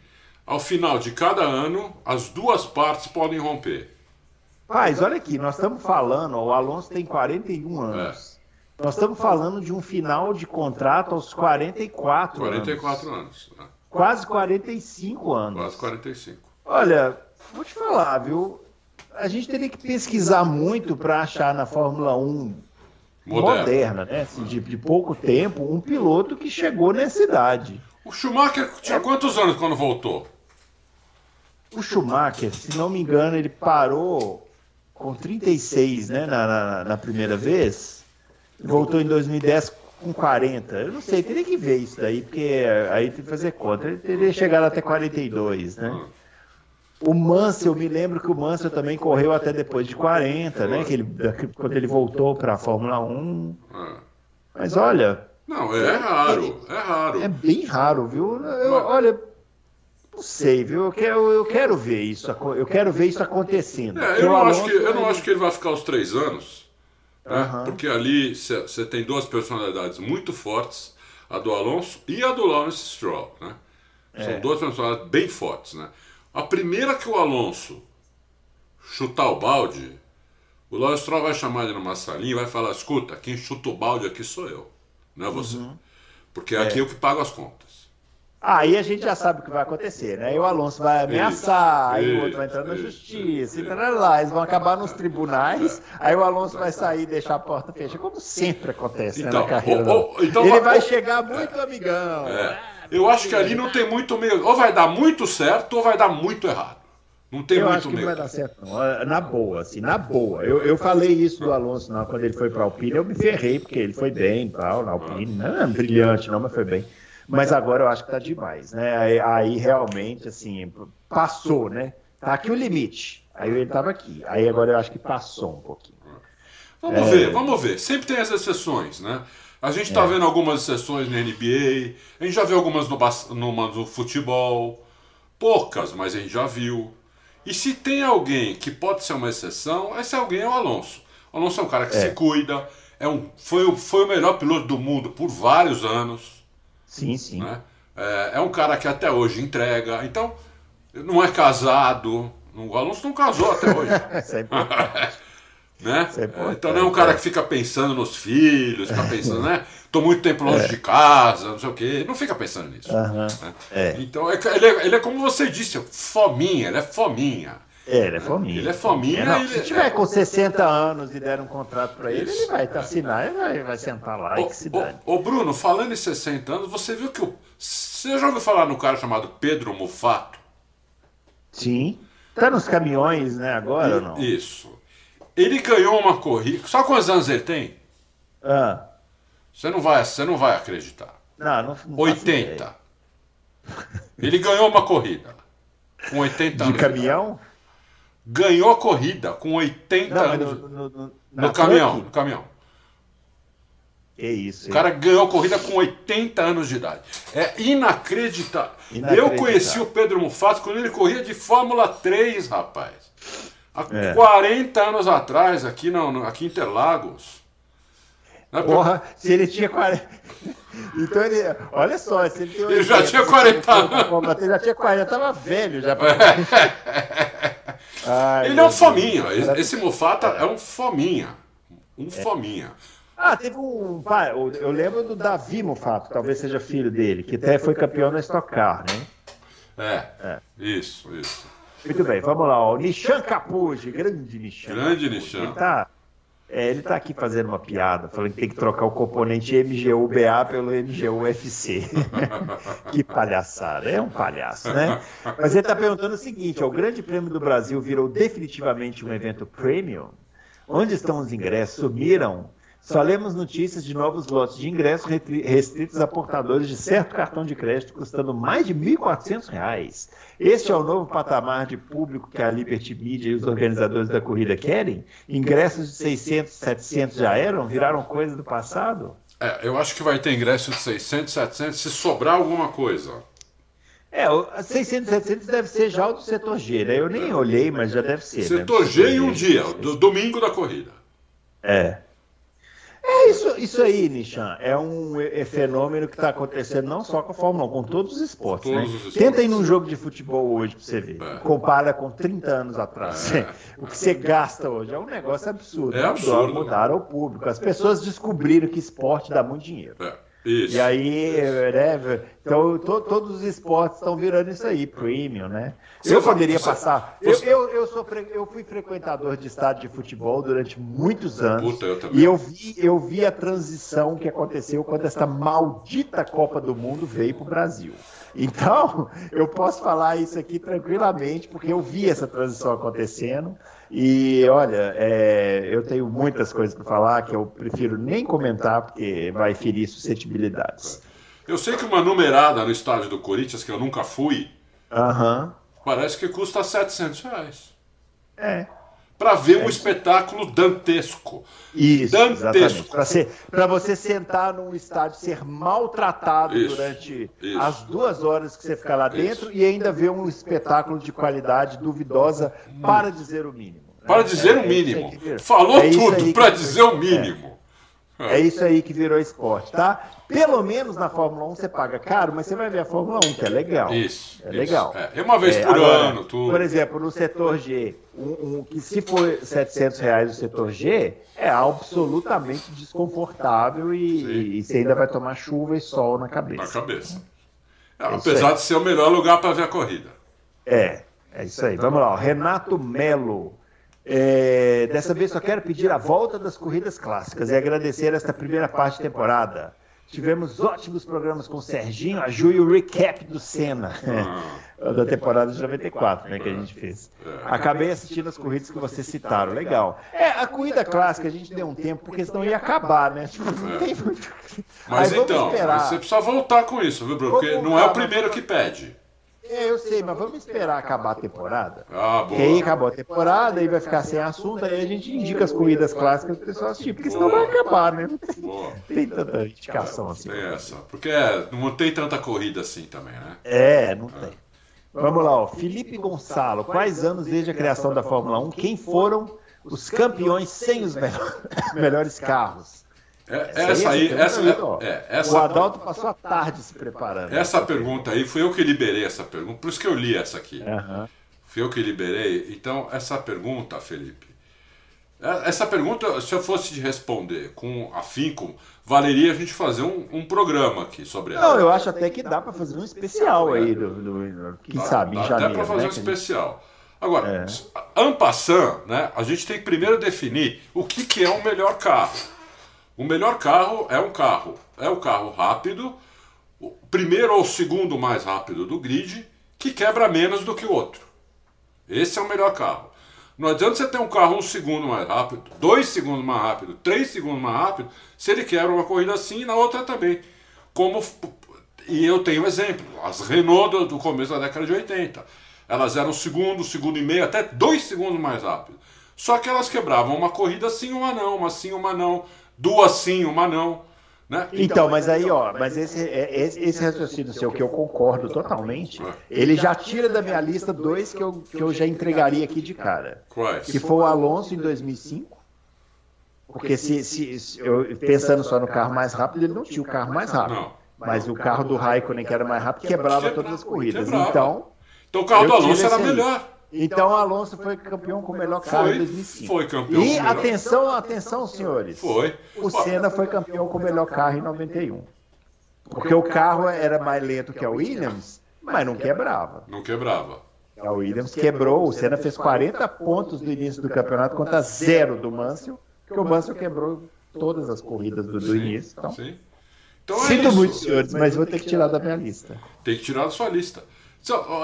ao final de cada ano, as duas partes podem romper. Mas olha aqui, nós estamos falando, ó, o Alonso tem 41 anos. É. Nós estamos falando de um final de contrato aos 44, 44 anos. anos é. Quase 45 anos. Quase 45. Olha, vou te falar, viu? A gente teria que pesquisar muito para achar na Fórmula 1 moderna, moderna né? Assim, de, de, pouco tempo, um piloto que chegou nessa idade. O Schumacher tinha é... quantos anos quando voltou? O Schumacher, se não me engano, ele parou com 36 né, na, na, na primeira vez, voltou em 2010 com 40. Eu não sei, teria que ver isso daí, porque aí tem que fazer conta. Ele teria chegado até 42, né? O Mansell, eu me lembro que o Mansell também correu até depois de 40, né? Que ele, quando ele voltou para a Fórmula 1. Mas olha. Não, é, raro, é, é raro. É bem raro, viu? Eu, olha, não sei, viu? Eu quero, eu quero ver isso. Eu quero ver isso acontecendo. É, eu, não acho que, eu não acho que ele vai ficar os três anos. Né? Uhum. Porque ali você tem duas personalidades muito fortes, a do Alonso e a do Lawrence Stroll. Né? São é. duas personalidades bem fortes. Né? A primeira que o Alonso chutar o balde, o Lawrence Stroll vai chamar ele numa salinha e vai falar: escuta, quem chuta o balde aqui sou eu, não é você. Uhum. Porque aqui é. eu que pago as contas. Aí a gente já sabe o que vai acontecer, né? Aí o Alonso vai ameaçar, aí o outro vai entrar na justiça, e lá, eles vão acabar nos tribunais, aí o Alonso vai sair e deixar a porta fechada, como sempre acontece então, né, na então, carreira. Ou, ou, então, Ele vai ou, chegar muito amigão. É. Eu acho que ali não tem muito meio. Ou vai dar muito certo ou vai dar muito errado. Não tem eu muito acho que meio. não vai dar certo, não. Na boa, assim, na boa. Eu, eu falei isso do Alonso não, quando ele foi para a Alpine, eu me ferrei, porque ele foi bem tal, na Alpine. Não é brilhante, não, mas foi bem. Mas agora eu acho que tá demais, né? Aí, aí, realmente, assim, passou, né? Tá aqui o limite. Aí ele tava aqui. Aí agora eu acho que passou um pouquinho. Vamos é... ver, vamos ver. Sempre tem as exceções, né? A gente está é. vendo algumas exceções na NBA, a gente já viu algumas no, no, no futebol, poucas, mas a gente já viu. E se tem alguém que pode ser uma exceção, esse alguém é o Alonso. O Alonso é um cara que é. se cuida, é um, foi, foi o melhor piloto do mundo por vários anos. Sim, sim. Né? É, é, um cara que até hoje entrega. Então, não é casado. O Alonso não casou até hoje. Isso é né? Isso é importante, então não é um cara é. que fica pensando nos filhos, fica pensando, né? Tô muito tempo longe é. de casa, não sei o quê. Não fica pensando nisso. Uhum. Né? É. Então, é ele, é, ele é como você disse, fominha, ele é fominha. É, ele é fominha. Ele é fominha. Não, ele se é- tiver com 60 anos e der um contrato pra ele, ele vai assinar e vai, vai sentar lá e que se dane. Ô, ô, Bruno, falando em 60 anos, você viu que o. Você já ouviu falar no cara chamado Pedro Mufato? Sim. Tá nos caminhões, né, agora ou não? Isso. Ele ganhou uma corrida. Sabe quantos anos ele tem? Ah, Você não vai, você não vai acreditar. não, não, não faço 80. ideia. Ele ganhou uma corrida com 80 De anos. caminhão? Ganhou a corrida com 80 Não, anos. no, no, no, No na caminhão, no caminhão. Que isso, O hein? cara ganhou a corrida com 80 anos de idade. É inacreditável. Inacreditável. Eu conheci o Pedro Mufato quando ele corria de Fórmula 3, rapaz. Há É. 40 anos atrás, aqui, no- aqui em Interlagos. Né, Porra, se ele tinha 40. Então ele. Olha só, se ele Ele já 80, tinha se 40 ele for pra Fórmula 3, Ele já tinha 40, tava velho já. pra- Ai, Ele é um Deus. fominha. Esse- Esse Mufata é um fominha. Um fominha. Ah, teve um. pá, eu lembro do Davi Mufato, talvez seja filho dele, que até foi campeão na Stock Car, né? É. Isso, isso. Muito bem, vamos lá. ó. O Nishan Capuji, grande Nishan. Grande. Nishan. Ele tá, é, ele tá aqui fazendo uma piada, falando que tem que trocar o componente MGU-BA pelo MGU-FC. que palhaçada, é um palhaço, né? Mas ele tá perguntando o seguinte: ó, o Grande Prêmio do Brasil virou definitivamente um evento premium? Onde estão os ingressos? Sumiram? Só lemos notícias de novos lotes de ingressos restritos a portadores de certo cartão de crédito custando mais de R$ 1.400. Este é o novo patamar de público que a Liberty Media e os organizadores da corrida querem? Ingressos de 600, 700 já eram? Viraram coisa do passado? É, eu acho que vai ter ingresso de 600, 700, se sobrar alguma coisa. É, o 600, 700 deve ser já o do setor G, né? Eu nem olhei, mas já deve ser. Setor? G em um dia, do domingo da corrida. É. É isso, isso aí, Nishan. É um é, fenômeno que está acontecendo não só com a Fórmula 1, com todos os esportes. Todos né? os esportes. Tenta ir num jogo de futebol hoje para você ver. É. Compara com 30 anos atrás. É. O que você gasta hoje é um negócio absurdo. É absurdo. Mudaram o público. As pessoas descobriram que esporte dá muito dinheiro. É, isso. E aí, né, então to- todos os esportes estão virando isso aí, premium, né? Eu poderia passar. Eu, eu, eu, sou eu fui frequentador de estádio de futebol durante muitos anos. Puta, eu também. e eu vi, eu vi a transição que aconteceu quando essa maldita Copa do Mundo veio para o Brasil. Então, eu posso falar isso aqui tranquilamente, porque eu vi essa transição acontecendo. E olha, é, eu tenho muitas coisas para falar que eu prefiro nem comentar, porque vai ferir suscetibilidades. Eu sei que uma numerada no estádio do Corinthians, que eu nunca fui, Aham. parece que custa 700 reais. É. Pra ver um espetáculo dantesco. Isso, Dantesco. Para você sentar num estádio, ser maltratado Isso, durante isso. as duas horas que você ficar lá dentro Isso. e ainda ver um espetáculo de qualidade duvidosa, para dizer o mínimo. né? Para dizer É- o é mínimo. Falou É tudo, virou- dizer o mínimo. É isso aí que virou esporte, tá? Pelo menos na Fórmula 1 você paga caro, mas você vai ver a Fórmula 1, que é legal. Isso. É isso. legal. É, é uma vez É, por agora, ano, tudo. Por exemplo, no setor G, um, um- que se for 700 reais no setor G, é absolutamente desconfortável e, e você ainda vai tomar chuva e sol na Na cabeça. cabeça. É, isso apesar de ser o melhor lugar para ver a corrida. É, é isso aí. Vamos lá, ó. Renato Melo. É, dessa vez só quero pedir a volta das corridas clássicas e agradecer esta primeira parte de temporada. Tivemos ótimos programas com o Serginho, a Ju e o recap do Senna. da temporada de 94, né, que a gente fez. Acabei assistindo as corridas que vocês citaram, legal. É, a corrida clássica a gente deu um tempo, porque senão ia acabar, né? Tipo, não tem muito. Mas Aí então, esperar. você precisa voltar com isso, viu, Bruno? Porque não é o primeiro que pede. É, eu sei, mas vamos esperar acabar a temporada. Ah, Porque aí boa. acabou a temporada, aí vai ficar sem assunto, aí a gente indica as corridas clássicas pro pessoal assistir, porque senão vai acabar, né? Não tem, Boa. tem tanta indicação assim. Tem essa. Porque é, não tem tanta corrida assim também, né? É, não tem. Vamos lá, ó. Felipe Gonçalo, quais anos desde a criação da Fórmula 1? Quem foram os campeões sem os melhor- melhores carros? É, essa aí, essa, ó. é, é, O essa, Adalto passou a tarde se preparando. essa pergunta aí, fui eu que liberei essa pergunta, por isso que eu li essa aqui. Aham. Fui eu que liberei. Então, essa pergunta, Felipe. é- Essa pergunta, se eu fosse te responder com afinco, valeria a gente fazer um, um programa aqui sobre ela. Não, eu acho até que dá para fazer um especial aí, do, do- quem Dá- sabe, dá em janeiro. Até para fazer né, um especial. Agora, é. ampassant, né, a gente tem que primeiro definir o que, que é um melhor carro. O melhor carro é um carro, é o carro rápido, o primeiro ou segundo mais rápido do grid, que quebra menos do que o outro. Esse é o melhor carro. Não adianta você ter um carro um segundo mais rápido, dois segundos mais rápido, três segundos mais rápido, se ele quebra uma corrida assim e na outra também. Como e eu tenho exemplo, as Renault do, começo da década de 80. Elas eram segundo, segundo e meio, até dois segundos mais rápido. Só que elas quebravam uma corrida sim, uma não, uma sim, uma não, duas sim, uma não. Né? Então, mas aí, ó, mas esse, é, esse, esse raciocínio seu, que eu concordo totalmente, é. ele já tira da minha lista dois que eu, que eu já entregaria aqui de cara. Quais? Que foi o Alonso em 2005. Porque se, se, se eu, pensando só no carro mais rápido, ele não tinha o carro mais rápido. Não. Mas o carro do Raikkonen, que era mais rápido, quebrava todas as corridas. Então, então o carro do Alonso era melhor. Então o Alonso foi campeão com o melhor carro foi, em 2005. Foi campeão. E atenção, atenção, senhores. Foi. O Senna foi campeão com o melhor carro em 91. Porque o carro era mais lento que a Williams, mas não quebrava. Não quebrava. A Williams quebrou, o Senna fez 40 pontos no início do campeonato contra zero do Mansell, porque o Mansell quebrou todas as corridas do, do início. Então, sim. então é Sinto isso. muito, senhores, mas vou ter que tirar da minha lista. Tem que tirar da sua lista.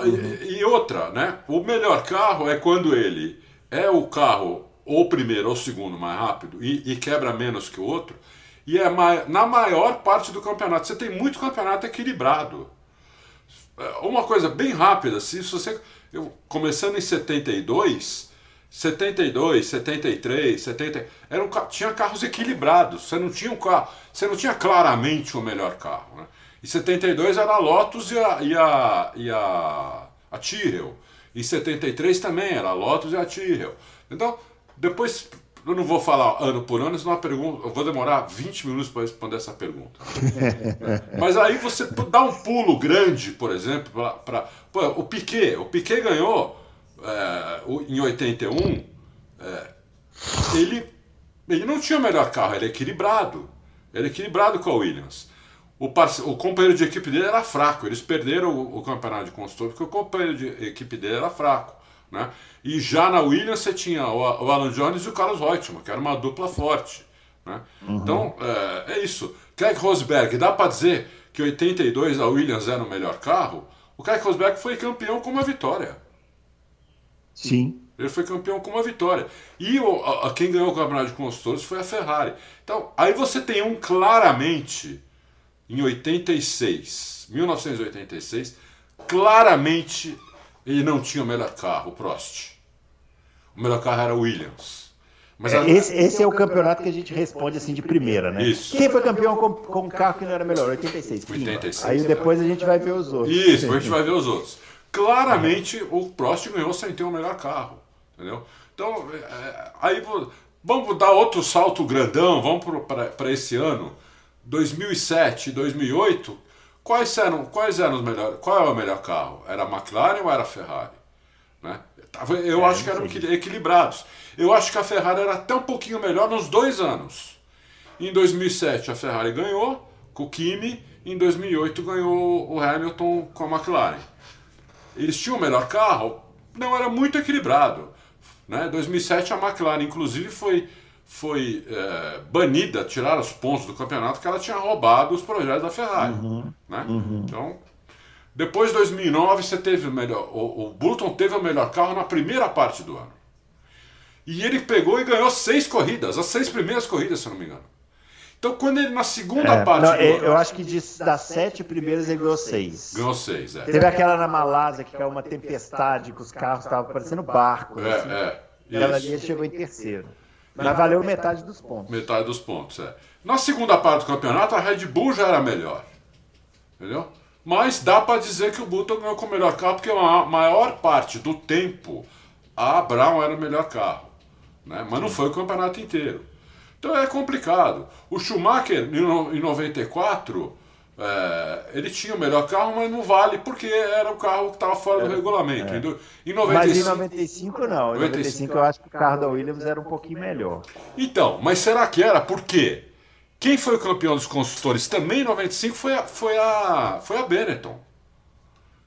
Uhum. E outra, né? O melhor carro é quando ele é o carro ou primeiro ou segundo mais rápido e, e quebra menos que o outro. E é na maior parte do campeonato. Você tem muito campeonato equilibrado. É, uma coisa bem rápida, se você. Eu, começando em 72, 72, 73, 70. Eram, tinha carros equilibrados. Você não tinha um carro. Você não tinha claramente o melhor carro. Né? Em 72 era a Lotus e a, e a, e a, a Tyrrell. Em 73 também era a Lotus e a Tyrrell. Então, depois, eu não vou falar ano por ano, senão a pergunta, eu vou demorar 20 minutos para responder essa pergunta. Mas aí você dá um pulo grande, por exemplo, para o Piquet. O Piquet ganhou é, em 81, é, ele, ele não tinha o melhor carro, ele é equilibrado. Ele é equilibrado com a Williams. O, parce... o companheiro de equipe dele era fraco. Eles perderam o, o campeonato de construtor porque o companheiro de equipe dele era fraco. Né? E já na Williams você tinha o, o Alan Jones e o Carlos Reutemann, que era uma dupla forte. Né? Uhum. Então, é, é, isso. Keck Rosberg, dá para dizer que 82 a Williams era o melhor carro? O Keck Rosberg foi campeão com uma vitória. Sim. Ele foi campeão com uma vitória. E o, a, quem ganhou o campeonato de construtores foi a Ferrari. Então, aí você tem um claramente em 86, 1986, claramente ele não tinha o melhor carro, o Prost. O melhor carro era o Williams. Mas é, a... esse, esse, é o campeonato que a gente responde assim de primeira, né? Isso. Quem foi campeão com, com um carro que não era melhor? 86. 86. Aí depois a gente vai ver os outros. Isso, a gente vai ver os outros. Claramente o Prost ganhou sem ter o melhor carro. Entendeu? Então, é, aí vamos dar outro salto grandão, vamos para esse ano. 2007 e 2008, quais eram, quais eram os melhores? Qual é o melhor carro? Era a McLaren ou era a Ferrari? Né? Eu é, acho que eram equilibrados. Eu acho que a Ferrari era até um pouquinho melhor nos dois anos. Em 2007 a Ferrari ganhou com o Kimi, em 2008 ganhou o Hamilton com a McLaren. Eles tinham o melhor carro? Não, era muito equilibrado. Né? 2007 a McLaren, inclusive, foi foi é, banida, tirar os pontos do campeonato, porque ela tinha roubado os projetos da Ferrari. Uhum, né? Uhum. Então, depois de 2009, você teve o melhor. O, o Burton teve o melhor carro na primeira parte do ano. E ele pegou e ganhou seis corridas, as seis primeiras corridas, se eu não me engano. Então, quando ele na segunda é, parte. Não, do... Eu acho que de, das sete primeiras ele ganhou seis. Ganhou seis, é. Teve aquela na Malásia que caiu uma tempestade, que os carros estavam parecendo barcos. É, assim. é. Aquela ali ele chegou em terceiro. Mas valeu metade dos pontos. Metade dos pontos, é. Na segunda parte do campeonato, a Red Bull já era melhor. Entendeu? Mas dá para dizer que o Button ganhou com o melhor carro, porque a maior parte do tempo a Brown era o melhor carro. Né? Mas não foi o campeonato inteiro. Então é complicado. O Schumacher, em 94, é, ele tinha o melhor carro, mas não vale porque era o carro que estava fora do é, regulamento. É. Em 95, mas em 95 não. Em 95 eu acho que o carro da Williams era um pouquinho melhor. Então, mas será que era? Por quê? Quem foi o campeão dos construtores também em 95 foi a, foi a, foi a Benetton.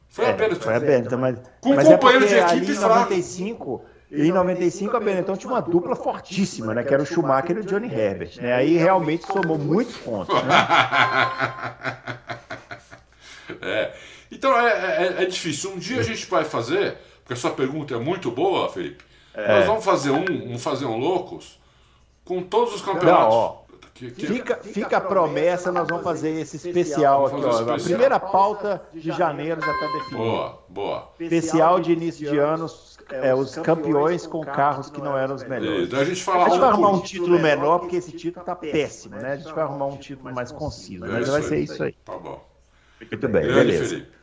Foi é, a Benetton. Foi a Benetton, mas, Com mas é companheiro de equipe ali em fraco. 95, em 95 a Benetton tinha uma dupla fortíssima, né? Que era o Schumacher e o Johnny Herbert, né? Aí realmente somou muitos pontos, né? É. Então é, é, é difícil. Um dia a gente vai fazer, porque a sua pergunta é muito boa, Felipe. É. Nós vamos fazer um, vamos fazer um loucos com todos os campeonatos. Não, ó. Que- que- Fica, fica a promessa, nós vamos fazer esse especial aqui, fazer ó. A especial. primeira pauta de janeiro já está definida. Boa, boa. Especial de início de anos, é, os campeões com carros que não eram os melhores. daí a gente A fala gente vai um arrumar um título menor, porque esse título tá péssimo, né? A gente vai arrumar um título mais conciso, É mas vai aí. ser isso aí. Tá bom. Muito bem, Grande beleza. Felipe.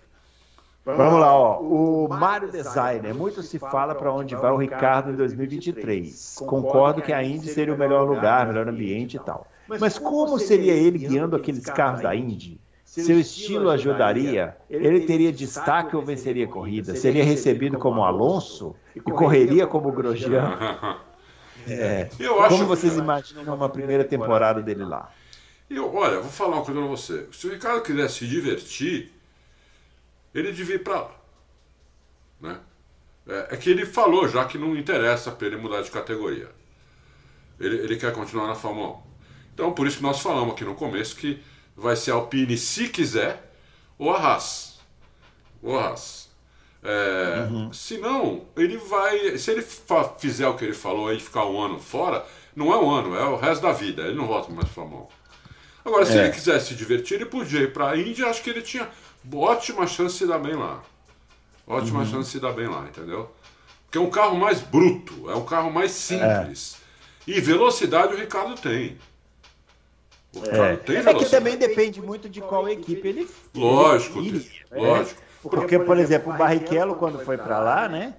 Vamos lá, ó. O Mário Designer. Muito se fala para onde vai o Ricardo em 2023. Concordo que a Indy seria o melhor lugar, melhor ambiente e tal. Mas como seria ele guiando aqueles carros da Indy? Seu estilo ajudaria? Ele teria destaque ou venceria corrida? Seria recebido como Alonso e correria como Grosjean? É. Eu acho Como vocês imaginam uma primeira temporada dele lá? Eu, olha, vou falar uma coisa pra você. Se o Ricardo quiser se divertir, ele devia ir pra lá. Né? É, é que ele falou já que não interessa pra ele mudar de categoria. Ele, ele quer continuar na Fórmula 1. Então, por isso que nós falamos aqui no começo que vai ser a Alpine se quiser, ou a Haas. Ou a Haas. É, Se não, ele vai. Se ele fizer o que ele falou aí, ficar um ano fora, não é um ano, é o resto da vida. Ele não volta mais pra Fórmula 1. Agora, se É. ele quisesse se divertir, ele podia ir pra Índia. Acho que ele tinha ótima chance de se dar bem lá. Ótima chance de se dar bem lá, entendeu? Porque é um carro mais bruto, é um carro mais simples. E velocidade o Ricardo tem. É, tem é que também depende muito de qual equipe ele Lógico, ele iria. lógico. Porque, por exemplo, o Barrichello, quando foi pra lá, né?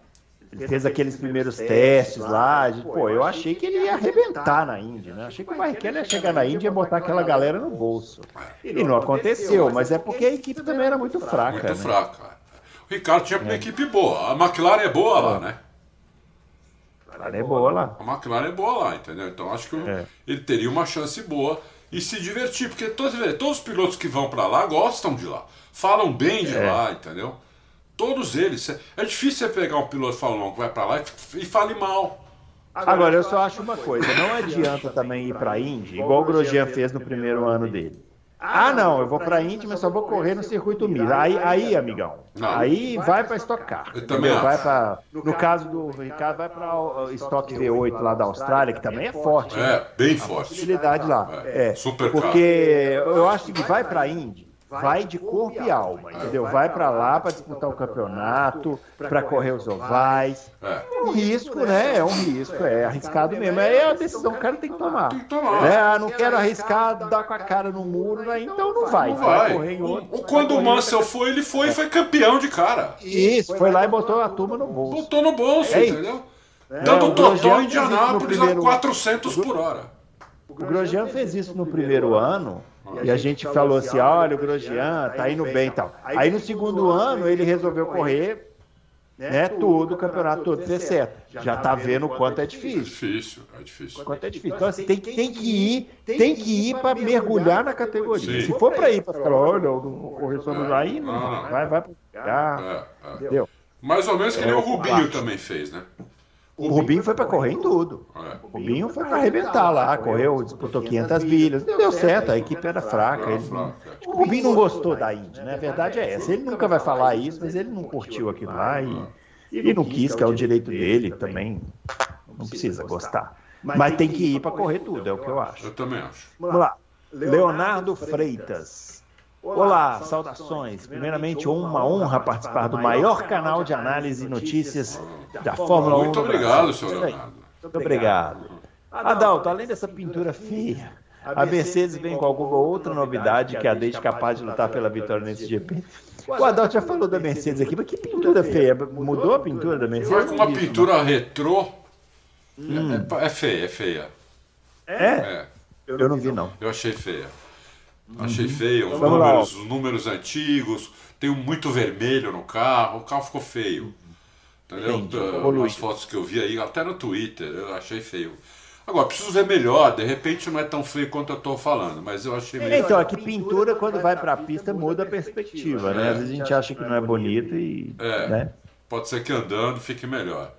Ele fez aqueles primeiros testes lá. pô, eu achei que ele ia arrebentar na Índia, né? Achei que o Barrichello ia chegar na Índia e ia botar aquela galera no bolso. E não aconteceu, mas é porque a equipe também era muito fraca. Muito né? fraca. O Ricardo tinha uma equipe boa. A McLaren é boa lá, né? Ela é boa lá. A McLaren é boa lá, entendeu? Então acho que É. ele teria uma chance boa e se divertir, porque todos, todos os pilotos que vão pra lá gostam de lá, falam bem de É. lá, entendeu? Todos eles. É difícil você pegar um piloto 1 que vai pra lá e, e fale mal. Agora, eu só acho uma coisa: não adianta também ir pra Indy, igual o Grosjean fez no primeiro ano dele. Ah, não, eu vou pra Indy, mas só vou correr no circuito Mir. Aí, aí amigão, Não. aí vai pra Stock Car. Eu também vai pra, no caso do Ricardo, vai pra o Stock V8 lá da Austrália, que também é forte. né? É, bem forte. possibilidade lá. É, É, super porque eu acho que vai pra Indy, vai de corpo e alma, entendeu? Vai pra lá pra disputar o campeonato, pra correr os ovais. É. Um risco, né? É um risco, é arriscado mesmo. É a decisão que o cara tem que tomar. Tem que tomar. É, ah, não quero arriscar, dar com a cara no muro, né? então não vai. Não Vai vai. correr em outro. O- Quando o Mansell foi, ele foi e foi campeão de cara. Isso, foi lá e botou a turma no bolso. Botou no bolso, É, entendeu? É, Dando o totó em Indianápolis a primeiro- 400 por hora. O Grosjean fez isso no primeiro ano e a gente falou assim: olha, o Grosjean tá indo bem e tal. Aí no segundo ano ele resolveu correr, né, tudo, o campeonato todo, ser certo. Já tá vendo o quanto é É difícil. difícil, é difícil. o Quanto é difícil. Então, assim, tem, que- tem que ir, tem que ir para mergulhar na categoria. Sim. Se for para ir para falar, olha, não vou correr só no aí, não, Não, não. vai, vai para lugar. É, é. Entendeu? Mais ou menos que nem É, o Rubinho também fez, né? O Rubinho foi para correr em tudo. É. O Rubinho foi para arrebentar lá, correu, disputou 500 milhas. Não deu certo, a equipe era fraca. Ele, o Rubinho não gostou da Indy, né? A verdade é essa. Ele nunca vai falar isso, mas ele não curtiu aquilo lá e, e não quis, que é o direito dele também. Não precisa gostar. Mas tem que ir para correr tudo, é o que eu acho. Eu também acho. Vamos lá. Leonardo Freitas. Olá, saudações. Primeiramente, uma honra participar do maior canal de análise e notícias da Fórmula 1. Muito obrigado, senhor. Leonardo. Muito obrigado. Adalto, além dessa pintura feia, a Mercedes vem com alguma outra novidade que a deixe capaz de lutar pela vitória nesse GP? O Adalto já falou da Mercedes aqui, mas que pintura feia? Mudou a pintura da Mercedes? Vai com uma pintura retrô. É, é feia, é feia. É? É, Eu não vi, não. eu achei feia. Achei feia. Os Vamos lá, números, os números antigos. Tem muito vermelho no carro. O carro ficou feio. Entendeu? Entendi, evoluído. As fotos que eu vi aí, até no Twitter, eu achei feio. Agora, preciso ver melhor, de repente não é tão feio quanto eu estou falando, mas eu achei meio. Então, aqui pintura, quando vai para a pista, muda a perspectiva, né? Às vezes a gente acha que não é bonito e. É, né? pode ser que andando fique melhor.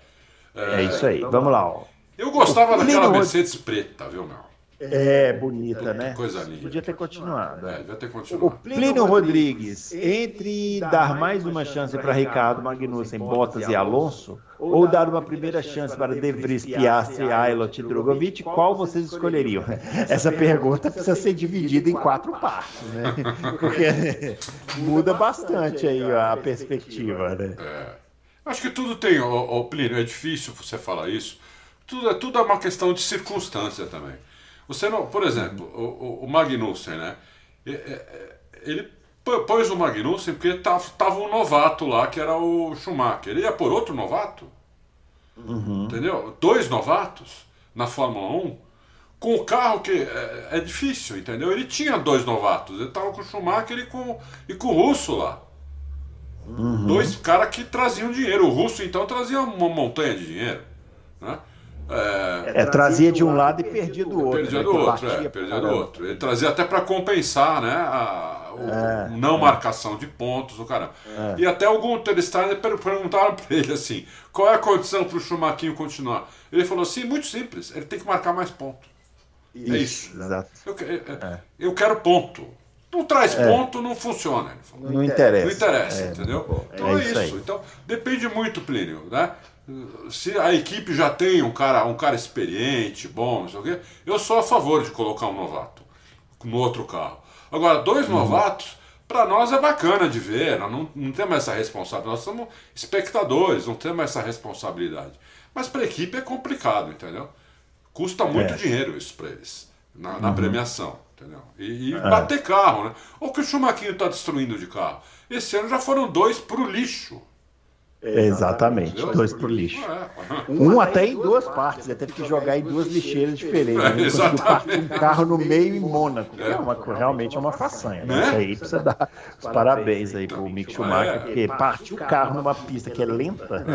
É, isso aí, vamos lá. Ó. Eu gostava daquela Mercedes preta, viu, meu? É, bonita, né? Coisa linda. Podia ter continuado. É, devia ter continuado. O Plínio Rodrigues, entre dar mais uma chance para Ricardo Magnussen, Bottas e Alonso, ou dar uma primeira chance para De Vries, Piastri, Ailot e Drogovic, qual vocês escolheriam? Essa pergunta precisa ser dividida em quatro partes, né? Porque muda bastante aí a perspectiva, né? É. Acho que tudo tem, ô, ô, Plínio, é difícil você falar isso. Tudo, tudo é uma questão de circunstância também. Você não, por exemplo, o, o Magnussen, né? Ele pôs o Magnussen porque tava, tava um novato lá, que era o Schumacher. Ele ia por outro novato. Uhum. Entendeu? Dois novatos na Fórmula 1. Com o carro que é, é, difícil, entendeu? Ele tinha dois novatos. Ele tava com o Schumacher e com, e com o Russo lá. Uhum. Dois caras que traziam dinheiro. O Russo, então, trazia uma montanha de dinheiro. Né? É, é, trazia de um lado e perdia do outro. Perdia né? do outro, é, perdia do outro. Ele trazia até para compensar, né? A, o, é, não é. marcação de pontos, o cara. E até algum telestyle perguntaram para ele assim: qual é a condição para o Schumacher continuar? Ele falou assim: muito simples, ele tem que marcar mais pontos. Isso, é isso. Exato. Eu, eu quero ponto. Não traz ponto, não funciona. Não, não interessa. Não interessa, entendeu? Então é, isso. Então depende muito, Plínio, né? Se a equipe já tem um cara, um cara experiente, bom, não sei o quê, eu sou a favor de colocar um novato no outro carro. Agora, dois uhum. novatos, para nós é bacana de ver, nós não, não temos essa responsabilidade, nós somos espectadores, não temos essa responsabilidade. Mas para a equipe é complicado, entendeu? Custa muito é. dinheiro isso para eles, na, na uhum. premiação, entendeu? E, e é. bater carro, né? O que o Chumaquinho está destruindo de carro. Esse ano já foram dois para o lixo. Exatamente, dois pro lixo. Um até em duas partes, ele teve que jogar em duas lixeiras diferentes. Conseguiu partir um carro no meio em Mônaco. É uma, realmente é uma façanha. Né? Isso aí precisa dar os parabéns aí pro Mick Schumacher, porque partir o carro numa pista que é lenta,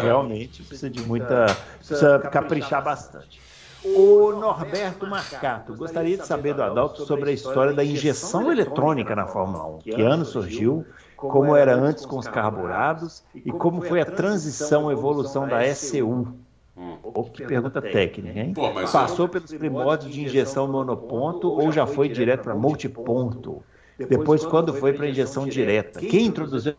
realmente precisa de muita. precisa caprichar bastante. O Norberto Marcato, gostaria de saber do Adalto sobre a história da injeção eletrônica na Fórmula 1. Que ano surgiu? Como era antes com os carburados e como foi a transição, a evolução da SCU. Hum. Oh, que pergunta técnica, hein? Pô, Passou pelos primórdios de injeção monoponto ou já foi direto para multiponto? Depois, quando foi para injeção direta? Quem introduziu?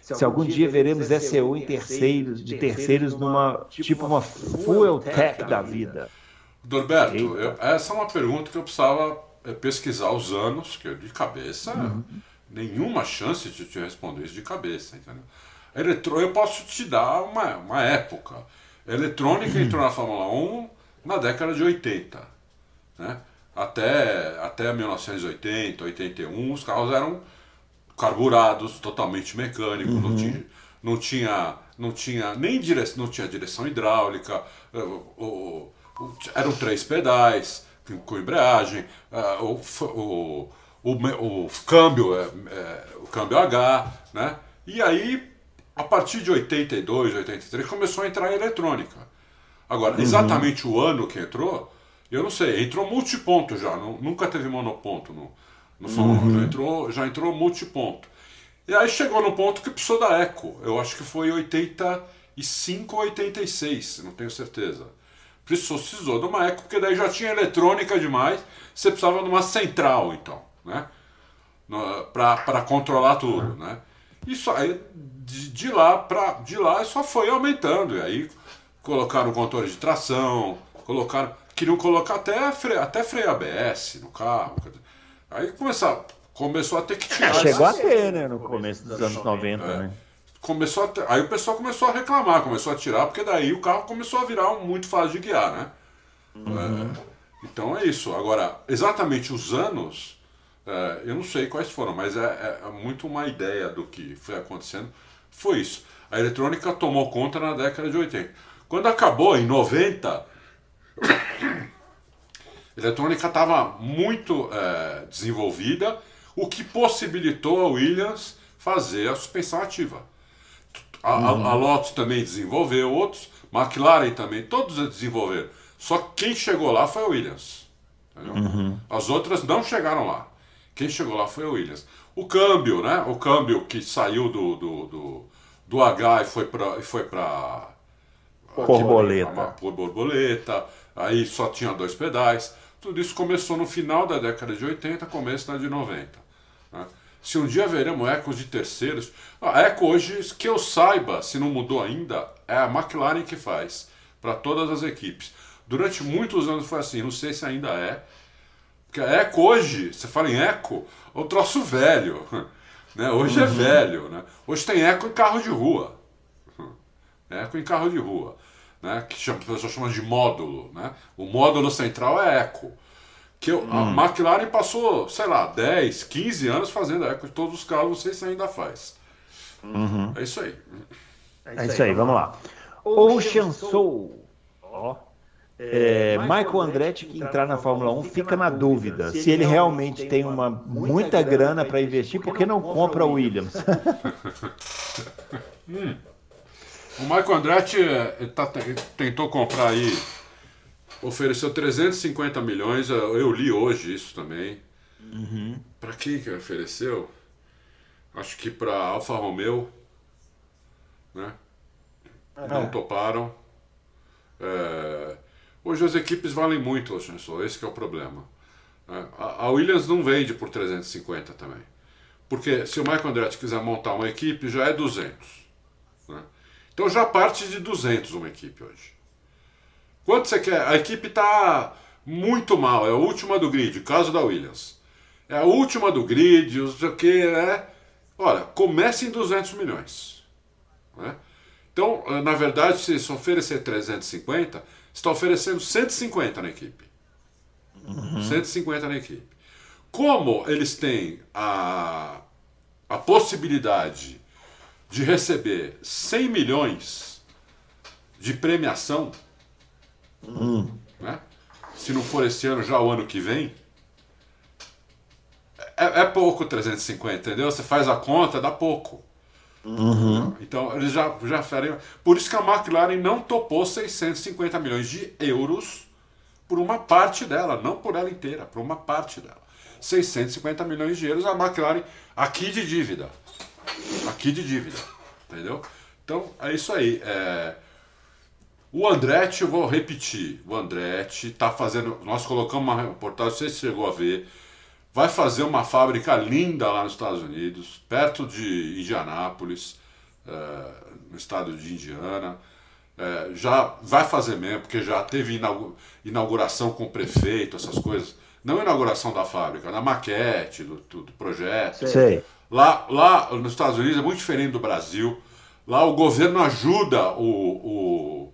Se algum dia veremos SCU em terceiros, de terceiros numa tipo uma fuel tech da vida. Dorberto, eu, essa é uma pergunta que eu precisava eh, pesquisar os anos, que de cabeça uhum nenhuma chance de te responder isso de cabeça, entendeu? Eletro... Eu posso te dar uma, uma época. A eletrônica entrou na Fórmula 1 na década de 80. Né? Até, até 1980, 81, os carros eram carburados, totalmente mecânicos, uhum. não, tinha, não, tinha, não tinha nem direção, não tinha direção hidráulica, eh, eram três pedais com embreagem, uh, o, o o, câmbio, é, é, o câmbio H, né? E aí, a partir de 82, 83, começou a entrar a eletrônica. Agora, uhum. exatamente o ano que entrou, eu não sei, entrou multiponto já, não, nunca teve monoponto no, no uhum. já entrou, já entrou multiponto. E aí chegou no ponto que precisou da Eco, eu acho que foi 85 ou 86, não tenho certeza. Precisou de uma Eco, porque daí já tinha eletrônica demais, você precisava de uma central então né? para controlar tudo, né? Isso aí, de, de lá para de lá só foi aumentando e aí colocaram controle de tração, colocaram queriam colocar até freio, até freio ABS no carro. Aí começou, começou a ter que tirar. Chegou a ter, né, no começo dos anos 90, é. né? Começou ter, aí o pessoal começou a reclamar, começou a tirar, porque daí o carro começou a virar um muito fácil de guiar, né? Uhum. É, então é isso. Agora, exatamente os anos é, eu não sei quais foram, mas é, é, é, muito uma ideia do que foi acontecendo. Foi isso. A eletrônica tomou conta na década de 80. Quando acabou, em 90, a eletrônica estava muito é, desenvolvida, o que possibilitou a Williams fazer a suspensão ativa. A, uhum. a, a Lotus também desenvolveu, outros, McLaren também, todos desenvolveram. Só que quem chegou lá foi a Williams. Uhum. As outras não chegaram lá. Quem chegou lá foi a Williams. O câmbio, né? O câmbio que saiu do, do, do, do H e foi para foi para borboleta. Por borboleta. Aí só tinha dois pedais. Tudo isso começou no final da década de 80, começo da de 90. Né? Se um dia veremos ecos de terceiros. A Eco hoje, que eu saiba, se não mudou ainda, é a McLaren que faz para todas as equipes. Durante muitos anos foi assim, não sei se ainda é. Porque a Eco hoje, você fala em Eco, é um troço velho. Né? Hoje é uhum. é velho. Né? Hoje tem Eco em carro de rua. Eco em carro de rua. Né? Que chama, a pessoa chama de módulo. Né? O módulo central é Eco. Que eu, hum. A McLaren passou, sei lá, 10, 15 anos fazendo eco de todos os carros, não sei se ainda faz. Uhum. É isso aí. É isso aí, vamos lá. Ocean Soul. Ó. É, Michael Andretti, que entrar na Fórmula 1, fica na dúvida se ele realmente tem uma muita grana para investir, por que não compra o Williams? hum. O Michael Andretti tá, tentou comprar aí ofereceu 350 milhões, eu li hoje isso também. Uhum. Para quem que ofereceu? Acho que para Alfa Romeo, né? Não é. toparam. É... Hoje as equipes valem muito, Oxensou, esse é o problema. É, a Williams não vende por 350 também. Porque se o Michael Andretti quiser montar uma equipe, já é 200. Né? Então já parte de 200 uma equipe hoje. Quanto você quer? A equipe está muito mal, é a última do grid, caso da Williams. É a última do grid, não sei o que, é. Olha, comece em 200 milhões. Né? Então, na verdade, se oferecer 350, está oferecendo 150 na equipe. Uhum. 150 na equipe. Como eles têm a, a possibilidade de receber 100 milhões de premiação Hum. Né? Se não for esse ano, já o ano que vem. É, é pouco 350, entendeu? Você faz a conta, dá pouco. Uhum. Então, eles já, já ferem. Por isso que a McLaren não topou 650 milhões de euros por uma parte dela, não por ela inteira, por uma parte dela. 650 milhões de euros a McLaren aqui de dívida. Aqui de dívida. Entendeu? Então, é isso aí. É... O Andretti, eu vou repetir, o Andretti está fazendo. Nós colocamos uma reportagem, você chegou a ver. Vai fazer uma fábrica linda lá nos Estados Unidos, perto de Indianápolis, é, no estado de Indiana. É, já vai fazer mesmo, porque já teve inauguração com o prefeito, essas coisas. Não inauguração da fábrica, da maquete, do, do projeto. Sei. Lá, lá nos Estados Unidos é muito diferente do Brasil. Lá o governo ajuda o, o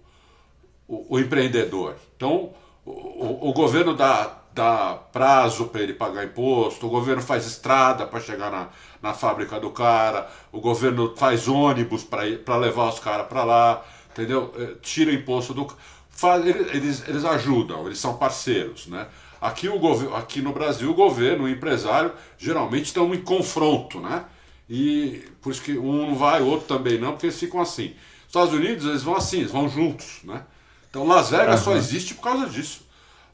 o, o empreendedor. Então, o, o, governo dá, dá prazo para ele pagar imposto, o governo faz estrada para chegar na, na fábrica do cara, o governo faz ônibus para levar os caras para lá, entendeu? É, tira imposto do. Faz, eles, eles ajudam, eles são parceiros, né? Aqui, o aqui no Brasil, o governo, o empresário, geralmente estão em confronto, né? E por isso que um não vai, o outro também não, porque eles ficam assim. Estados Unidos, eles vão assim, eles vão juntos, né? Então Las Vegas uhum. só existe por causa disso.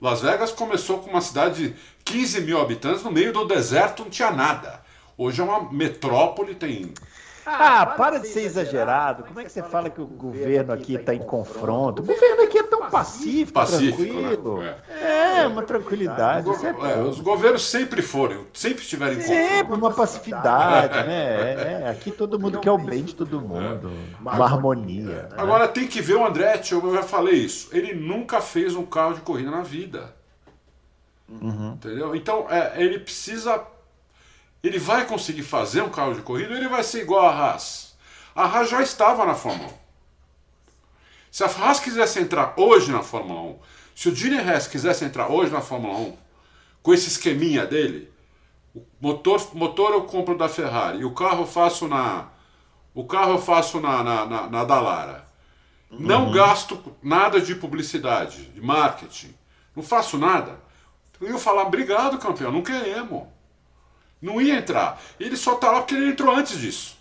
Las Vegas começou com uma cidade de 15 mil habitantes no meio do deserto, não tinha nada. Hoje é uma metrópole, tem ah, para de ser exagerado. Como é que você fala que o governo aqui está em confronto? O governo aqui é tão pacífico, pacífico tranquilo. Né? É. é, uma tranquilidade. É é, os governos sempre foram, sempre estiveram em confronto. Sempre uma pacificidade, né? É, aqui todo mundo quer o bem de todo mundo. Uma harmonia. Né? Agora tem que ver o Andretti, eu já falei isso. Ele nunca fez um carro de corrida na vida. Uhum. Entendeu? Então, é, ele precisa ele vai conseguir fazer um carro de corrida ou ele vai ser igual a Haas? A Haas já estava na Fórmula 1. Se a Haas quisesse entrar hoje na Fórmula 1, se o Gene Haas quisesse entrar hoje na Fórmula 1, com esse esqueminha dele, o motor, motor eu compro da Ferrari, e o carro eu faço na. O carro eu faço na, na, na, na Dallara. Não uhum. gasto nada de publicidade, de marketing. Não faço nada. Eu ia falar, obrigado, campeão, não queremos. Não ia entrar. Ele só tá lá porque ele entrou antes disso.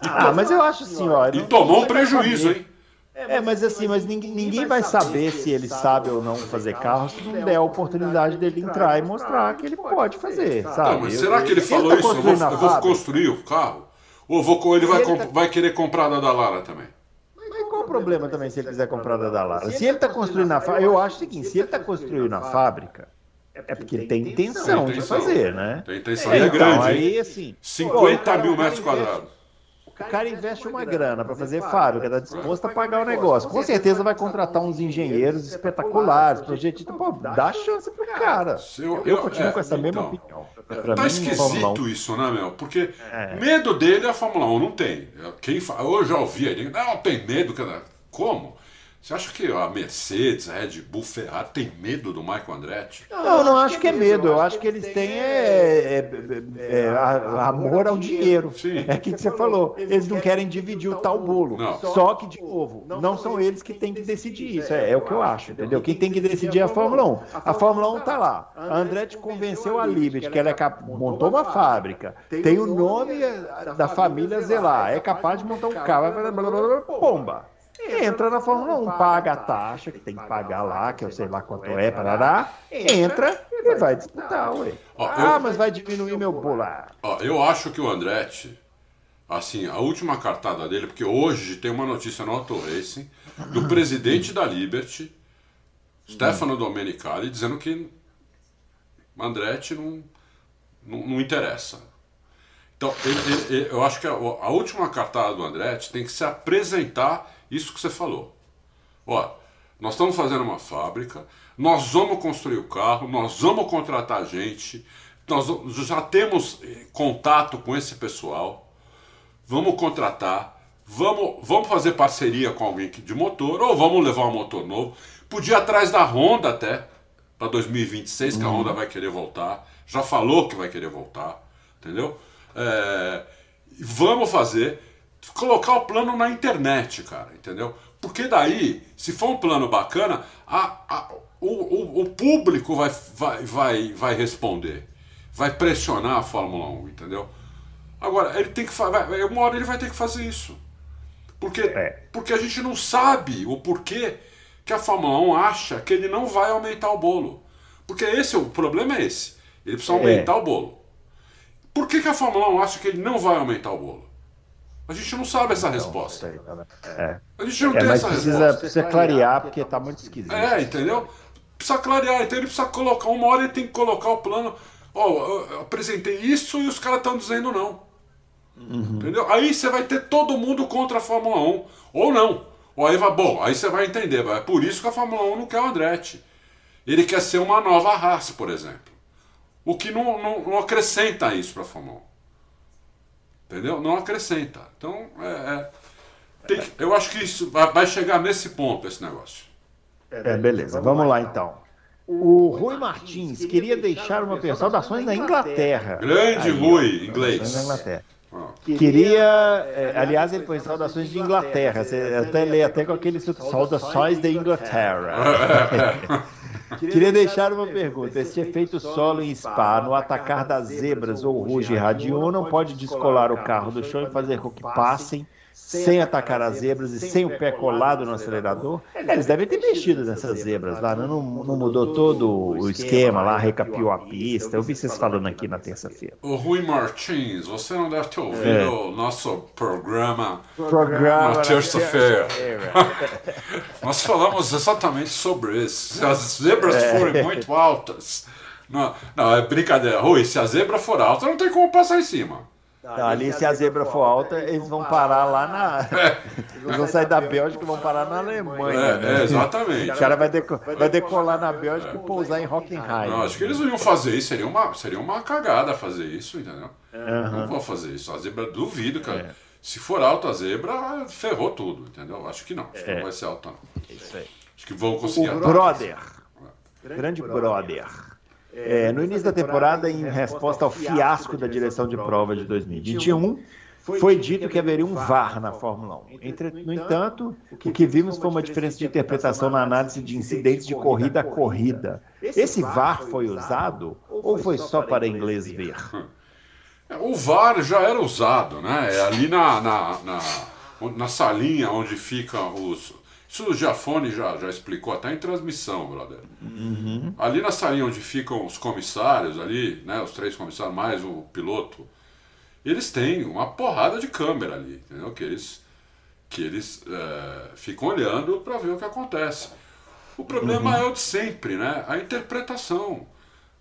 ah, mas eu acho assim, ó. E tomou um prejuízo, hein? É, mas assim, mas ninguém, ninguém vai saber se ele sabe ou não fazer carro se não der a oportunidade dele entrar e mostrar que ele pode fazer, sabe? Não, mas será que ele falou tá isso? Eu vou, eu vou construir o carro? Ou vou, ele vai, ele comp- tá- vai querer comprar da Dallara também? Mas qual o problema também se ele quiser comprar da Dallara? Se ele está construindo a fábrica, eu acho o seguinte, se ele está construindo a fábrica, é porque ele tem intenção Tem de intenção. fazer, né? Tem intenção É, é então, grande, aí hein? assim... pô, o 50 cara- mil metros quadrados. O cara investe uma grana para fazer fábrica, está disposto a pagar o negócio. Com certeza vai contratar uns engenheiros espetaculares, projetistas. Pô, dá chance pro cara. Eu- Eu eu- continuo é, com essa mesma então. opinião. Pra Tá mim, esquisito Fórmula 1. isso, né, meu? Porque É. medo dele a Fórmula 1 não tem. Quem fa... Eu já ouvi ele, não, tem medo. cara." Como? Você acha que a Mercedes, a Red Bull, Ferrari tem medo do Michael Andretti? Não, eu não acho que é medo. Eu acho que eles têm é, é, é, é, a- amor ao dinheiro. Sim. É aquilo que você falou. Eles não querem dividir o tal bolo. Não. Só que, de novo, não são eles que têm que decidir isso. É, é o que eu acho, entendeu? Quem tem que decidir é a Fórmula 1. A Fórmula 1 tá lá. A Andretti convenceu a Liberty que ela é cap... montou uma fábrica, tem o nome eh, da família Zelar, é capaz de montar um carro, blá, Entra na Fórmula 1, paga a taxa que tem que pagar lá, que eu sei lá quanto é, parará, entra e vai disputar, ué. Ó, Ah, eu- mas vai diminuir meu bolo. Ó, eu acho que o Andretti, assim, a última cartada dele, porque hoje tem uma notícia no Auto Racing do presidente da Liberty, Stefano Domenicali, dizendo que Andretti não, não, não interessa. Então, ele- ele- ele- eu acho que a, a última cartada do Andretti tem que se apresentar isso que você falou. Ó, nós estamos fazendo uma fábrica, nós vamos construir o carro, nós vamos contratar gente, nós já temos eh, contato com esse pessoal, vamos contratar, vamos, vamos fazer parceria com alguém de motor, ou vamos levar um motor novo. Podia ir atrás da Honda até, para 2026, que a Honda vai querer voltar. Já falou que vai querer voltar, entendeu? É, vamos fazer, colocar o plano na internet, cara, entendeu? Porque daí, se for um plano bacana, a- a- o, o- o público vai, vai, vai, vai responder, vai pressionar a Fórmula 1, entendeu? Agora, ele tem que fa- vai- uma hora ele vai ter que fazer isso. Porque, É. porque a gente não sabe o porquê que a Fórmula 1 acha que ele não vai aumentar o bolo. Porque esse o problema é esse. Ele precisa aumentar o bolo. Por que, que a Fórmula 1 acha que ele não vai aumentar o bolo? A gente não sabe essa resposta. Tá? É, A gente não É, tem essa precisa, resposta. precisa clarear porque tá muito esquisito. É, entendeu? Precisa clarear, então ele precisa colocar, uma hora ele tem que colocar o plano. Ó, eu- eu apresentei isso e os caras estão dizendo não. Entendeu? Aí você vai ter todo mundo contra a Fórmula 1. Ou não. Ou aí vai, bom, aí você vai entender. É por isso que a Fórmula 1 não quer o Andretti. Ele quer ser uma nova Haas, por exemplo. O que não, não, não acrescenta isso para a Fórmula 1. Entendeu? Não acrescenta. Então, é, é, tem que- eu acho que isso vai, vai chegar nesse ponto, esse negócio. É, beleza, vamos lá então. O Rui Martins queria deixar uma saudações na Inglaterra. Grande Aí, Rui, inglês. Na Inglaterra. Ó. Queria, é, aliás, ele põe saudações de Inglaterra. Você até lê até com aquele saudações de Inglaterra. Queria deixar uma pergunta. Esse efeito solo em Spa, no atacar das zebras ou Ruge não pode descolar o carro do chão e fazer com que passem sem atacar as zebras e sem o pé colado no acelerador? Eles devem ter mexido nessas zebras lá, não, não mudou todo o esquema lá, recapiou a pista. Eu vi vocês falando aqui na terça-feira. O Rui Martins, você não deve ter ouvido É. o nosso programa. Programa Na terça-feira. Nós falamos exatamente sobre isso. Se as zebras É. forem muito altas. Não, não, é brincadeira. Rui, se a zebra for alta, não tem como passar em cima. Não, ali, se a zebra for alta, eles vão parar lá na. Eles vão sair da Bélgica e vão parar na Alemanha. É, né? é, exatamente. O cara vai, deco- vai decolar na Bélgica e pousar em Hockenheim. Não, acho que eles não iam fazer isso. Seria uma, seria uma cagada fazer isso, entendeu? Não vou fazer isso. A zebra, duvido, cara. Se for alta a zebra, ferrou tudo, entendeu? Acho que não. Acho que não vai ser alta, não. Isso aí. Acho que vão conseguir O. Brother, grande Brother. É, no início da temporada, em resposta ao fiasco da direção de prova de 2021, foi dito que haveria um VAR na Fórmula 1. Entre, no entanto, o que vimos foi uma diferença de interpretação na análise de incidentes de corrida a corrida. Esse VAR foi usado ou foi só para inglês ver? É, O VAR já era usado, né? É ali na, na, na, na salinha onde ficam os. Isso o Giafone já, já explicou até em transmissão, brother. Uhum. Ali na salinha onde ficam os comissários, ali, né, os três comissários, mais o piloto, eles têm uma porrada de câmera ali, entendeu? Que eles, que eles é, ficam olhando para ver o que acontece. O problema uhum. é o de sempre, né? A interpretação.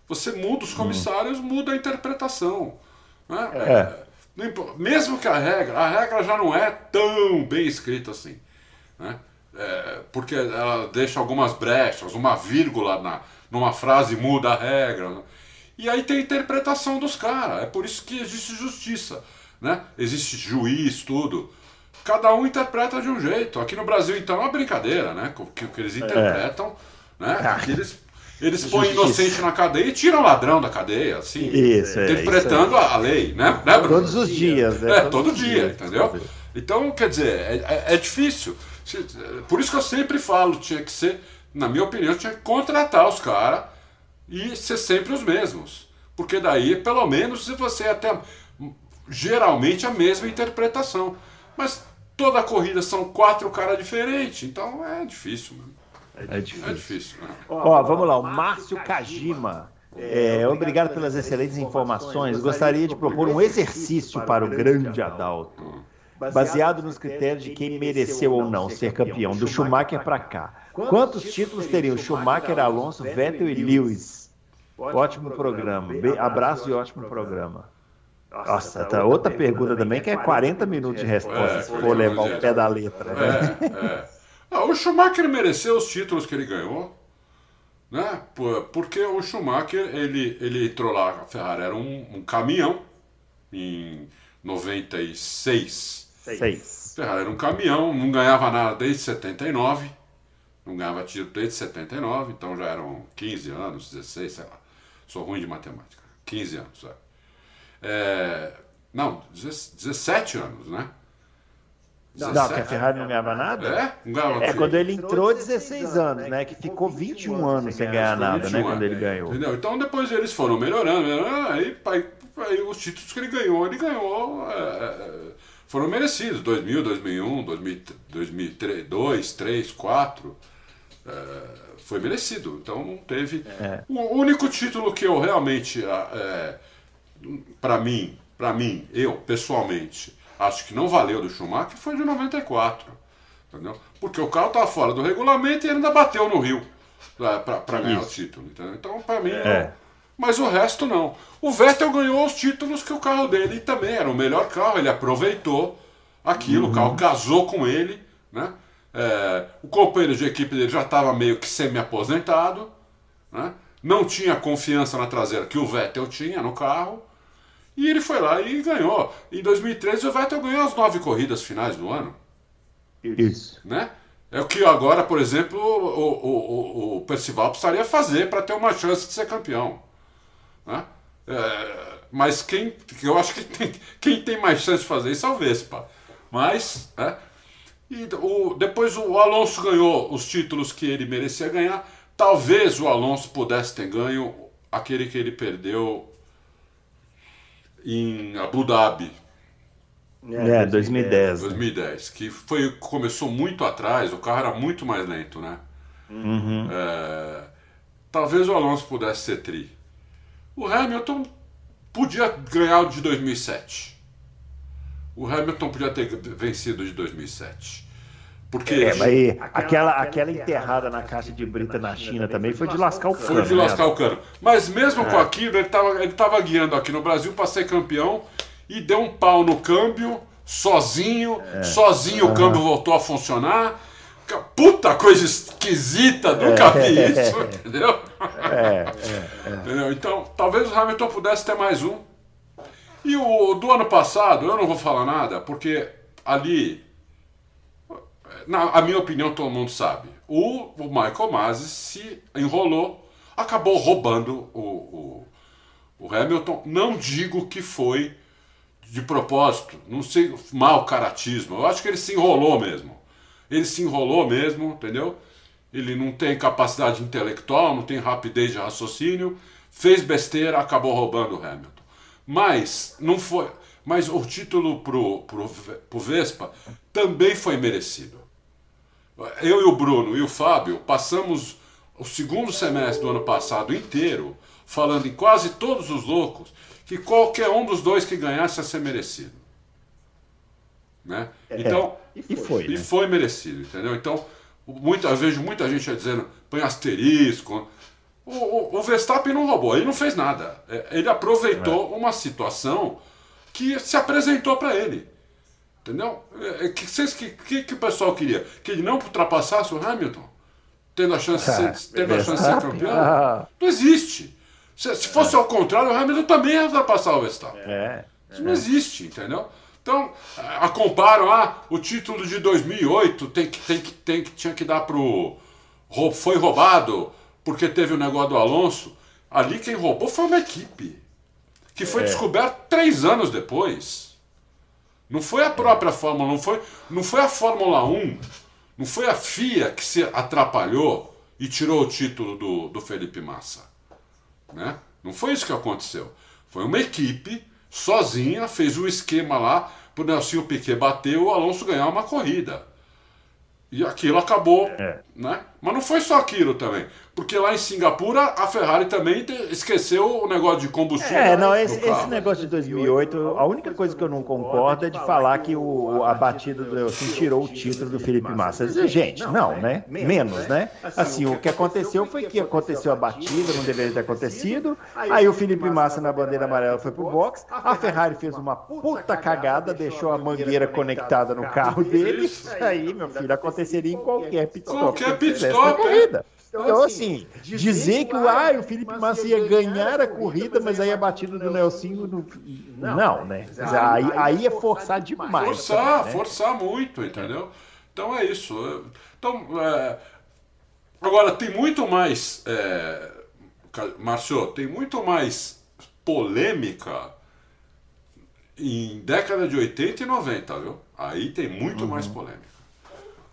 Você muda os comissários, uhum. muda a interpretação. Né? É. é mesmo que a regra, a regra já não é tão bem escrita assim. Né? É, porque ela deixa algumas brechas, uma vírgula na, numa frase muda a regra. Né? E aí tem a interpretação dos caras. É por isso que existe justiça. Né? Existe juiz, tudo. Cada um interpreta de um jeito. Aqui no Brasil, então, é uma brincadeira, né? O que, que eles é. interpretam. É. Né? Aqui eles eles põem inocente na cadeia e tiram ladrão da cadeia, assim. Isso, é, interpretando isso a lei, né? né Todos os dias, né? É, todo dia, entendeu? Então, quer dizer, é, é, é, difícil. Por isso que eu sempre falo, tinha que ser, na minha opinião, tinha que contratar os caras e ser sempre os mesmos. Porque daí, pelo menos, você até geralmente a mesma interpretação. Mas toda a corrida são quatro caras diferentes, então é difícil. Mano. É difícil. É difícil. Né? Ó, vamos lá, o Márcio Kajima. É, obrigado pelas excelentes informações. Gostaria de propor um exercício para o grande Adalto, baseado nos critérios de quem mereceu ou não ser campeão, do Schumacher para cá. Quantos títulos teriam Schumacher, Alonso, Vettel e Lewis? Ótimo programa. Abraço e ótimo programa. Nossa, tá outra pergunta também que é 40 minutos de resposta, se for levar o pé da letra. Né? É, é. Ah, o Schumacher mereceu os títulos que ele ganhou, né? Porque o Schumacher, ele, ele entrou lá, a Ferrari era um, um caminhão em 96. Seis. A Ferrari era um caminhão, não ganhava nada desde 79, não ganhava título desde 79, então já eram 15 anos, 16, sei lá. Sou ruim de matemática. 15 anos, sabe? É, não, 17 anos, né? Não, não que a Ferrari não ganhava nada? É? Não ganhava é quando ele entrou 16 anos, né? Que ficou 21 anos sem ganhar nada, né? Quando ele ganhou. Entendeu? Então depois eles foram melhorando, aí, aí, aí os títulos que ele ganhou, ele ganhou. É, é foram merecidos. 2000, 2001, 2003, 2002, 3, 2004. É, foi merecido. Então não teve. É. O único título que eu realmente, é, para mim, para mim, eu pessoalmente acho que não valeu do Schumacher foi de 94. Entendeu? Porque o carro estava fora do regulamento e ele ainda bateu no Rio para ganhar o título. Entendeu? Então, para mim, é. Mas o resto não. O Vettel ganhou os títulos que o carro dele também era o melhor carro, ele aproveitou aquilo, uhum. o carro casou com ele. Né? É, o companheiro de equipe dele já estava meio que semi-aposentado, né? não tinha confiança na traseira que o Vettel tinha no carro. E ele foi lá e ganhou. Em 2013 o Vettel ganhou as nove corridas finais do ano. Isso. Né? É o que agora, por exemplo, o, o, o, o Percival precisaria fazer para ter uma chance de ser campeão. Né? É, mas quem, eu acho que tem, quem tem mais chance de fazer isso é o Vespa. Mas, né? e o, depois o Alonso ganhou os títulos que ele merecia ganhar. Talvez o Alonso pudesse ter ganho aquele que ele perdeu em Abu Dhabi. É, 2010. 2010, que foi, começou muito atrás, o carro era muito mais lento, né? Uhum. É, talvez o Alonso pudesse ser tri. O Hamilton podia ganhar o de 2007. O Hamilton podia ter vencido o de 2007. Porque é, mas aí, aquela, aquela enterrada na caixa de brita na China também foi de lascar o cano. Foi de lascar o cano. Mas mesmo é. com aquilo, ele estava ele tava guiando aqui no Brasil para ser campeão e deu um pau no câmbio, sozinho. É. Sozinho uhum. o câmbio voltou a funcionar. Puta coisa esquisita, nunca vi é. isso, entendeu? É, é, entendeu? Então, talvez o Hamilton pudesse ter mais um. E o do ano passado, eu não vou falar nada, porque ali na a minha opinião, todo mundo sabe. O, o Michael Masi se enrolou, acabou roubando o, o, o, Hamilton. Não digo que foi de propósito, não sei, mau caratismo. Eu acho que ele se enrolou mesmo. Ele se enrolou mesmo, entendeu? Ele não tem capacidade intelectual, não tem rapidez de raciocínio, fez besteira, acabou roubando o Hamilton. Mas não foi. Mas o título pro, pro, pro Vespa também foi merecido. Eu e o Bruno e o Fábio passamos o segundo semestre do ano passado inteiro falando em quase todos os loucos que qualquer um dos dois que ganhasse ia ser merecido. Né? É, então, e foi. E né? foi merecido, entendeu? Então, muitas vezes muita gente dizendo, põe asterisco. O, o, o, Verstappen não roubou, ele não fez nada. É, ele aproveitou é. uma situação que se apresentou para ele. Entendeu? É, que, que, que, que o pessoal queria? Que ele não ultrapassasse o Hamilton? Tendo a chance, de ser, tendo a chance de ser campeão? Não existe. Se, se fosse ao contrário, o Hamilton também ia ultrapassar o Verstappen. É. Isso não existe, entendeu? Então, a comparam, ah, o título de 2008 tem que, tem que, tem que, tinha que dar pro. Foi roubado porque teve o negócio do Alonso. Ali quem roubou foi uma equipe. Que foi é. descoberto três anos depois. Não foi a própria Fórmula, não foi, não foi a Fórmula 1, não foi a FIA que se atrapalhou e tirou o título do, do Felipe Massa. Né? Não foi isso que aconteceu. Foi uma equipe sozinha, fez um esquema lá para o Nelson Piquet bater o Alonso ganhar uma corrida. E aquilo acabou, é. Né? Mas não foi só aquilo também. Porque lá em Singapura a Ferrari também esqueceu o negócio de combustível. É, não, esse, esse, negócio de 2008, a única coisa que eu não concordo é de falar que o, a batida do Nelson tirou o título do Felipe Massa. Gente, não, né? Menos, né? Assim, o que aconteceu foi que aconteceu a batida, não deveria ter acontecido. Aí o Felipe Massa na bandeira amarela foi pro box. A Ferrari fez uma puta cagada, deixou a mangueira conectada no carro dele. Aí, meu filho, aconteceria em qualquer pit stop. Qualquer pit stop, corrida. Então, então, assim, assim dizer que ah, o Felipe Massa ia ganhar a corrida, mas aí a batida do Nelsinho. Do... Não, né? Aí, aí é forçar demais. Forçar, também, né? forçar muito, entendeu? Então é isso. Então, é... agora, tem muito mais. É... Márcio, tem muito mais polêmica em década de 80 e 90, viu? Aí tem muito uhum. mais polêmica.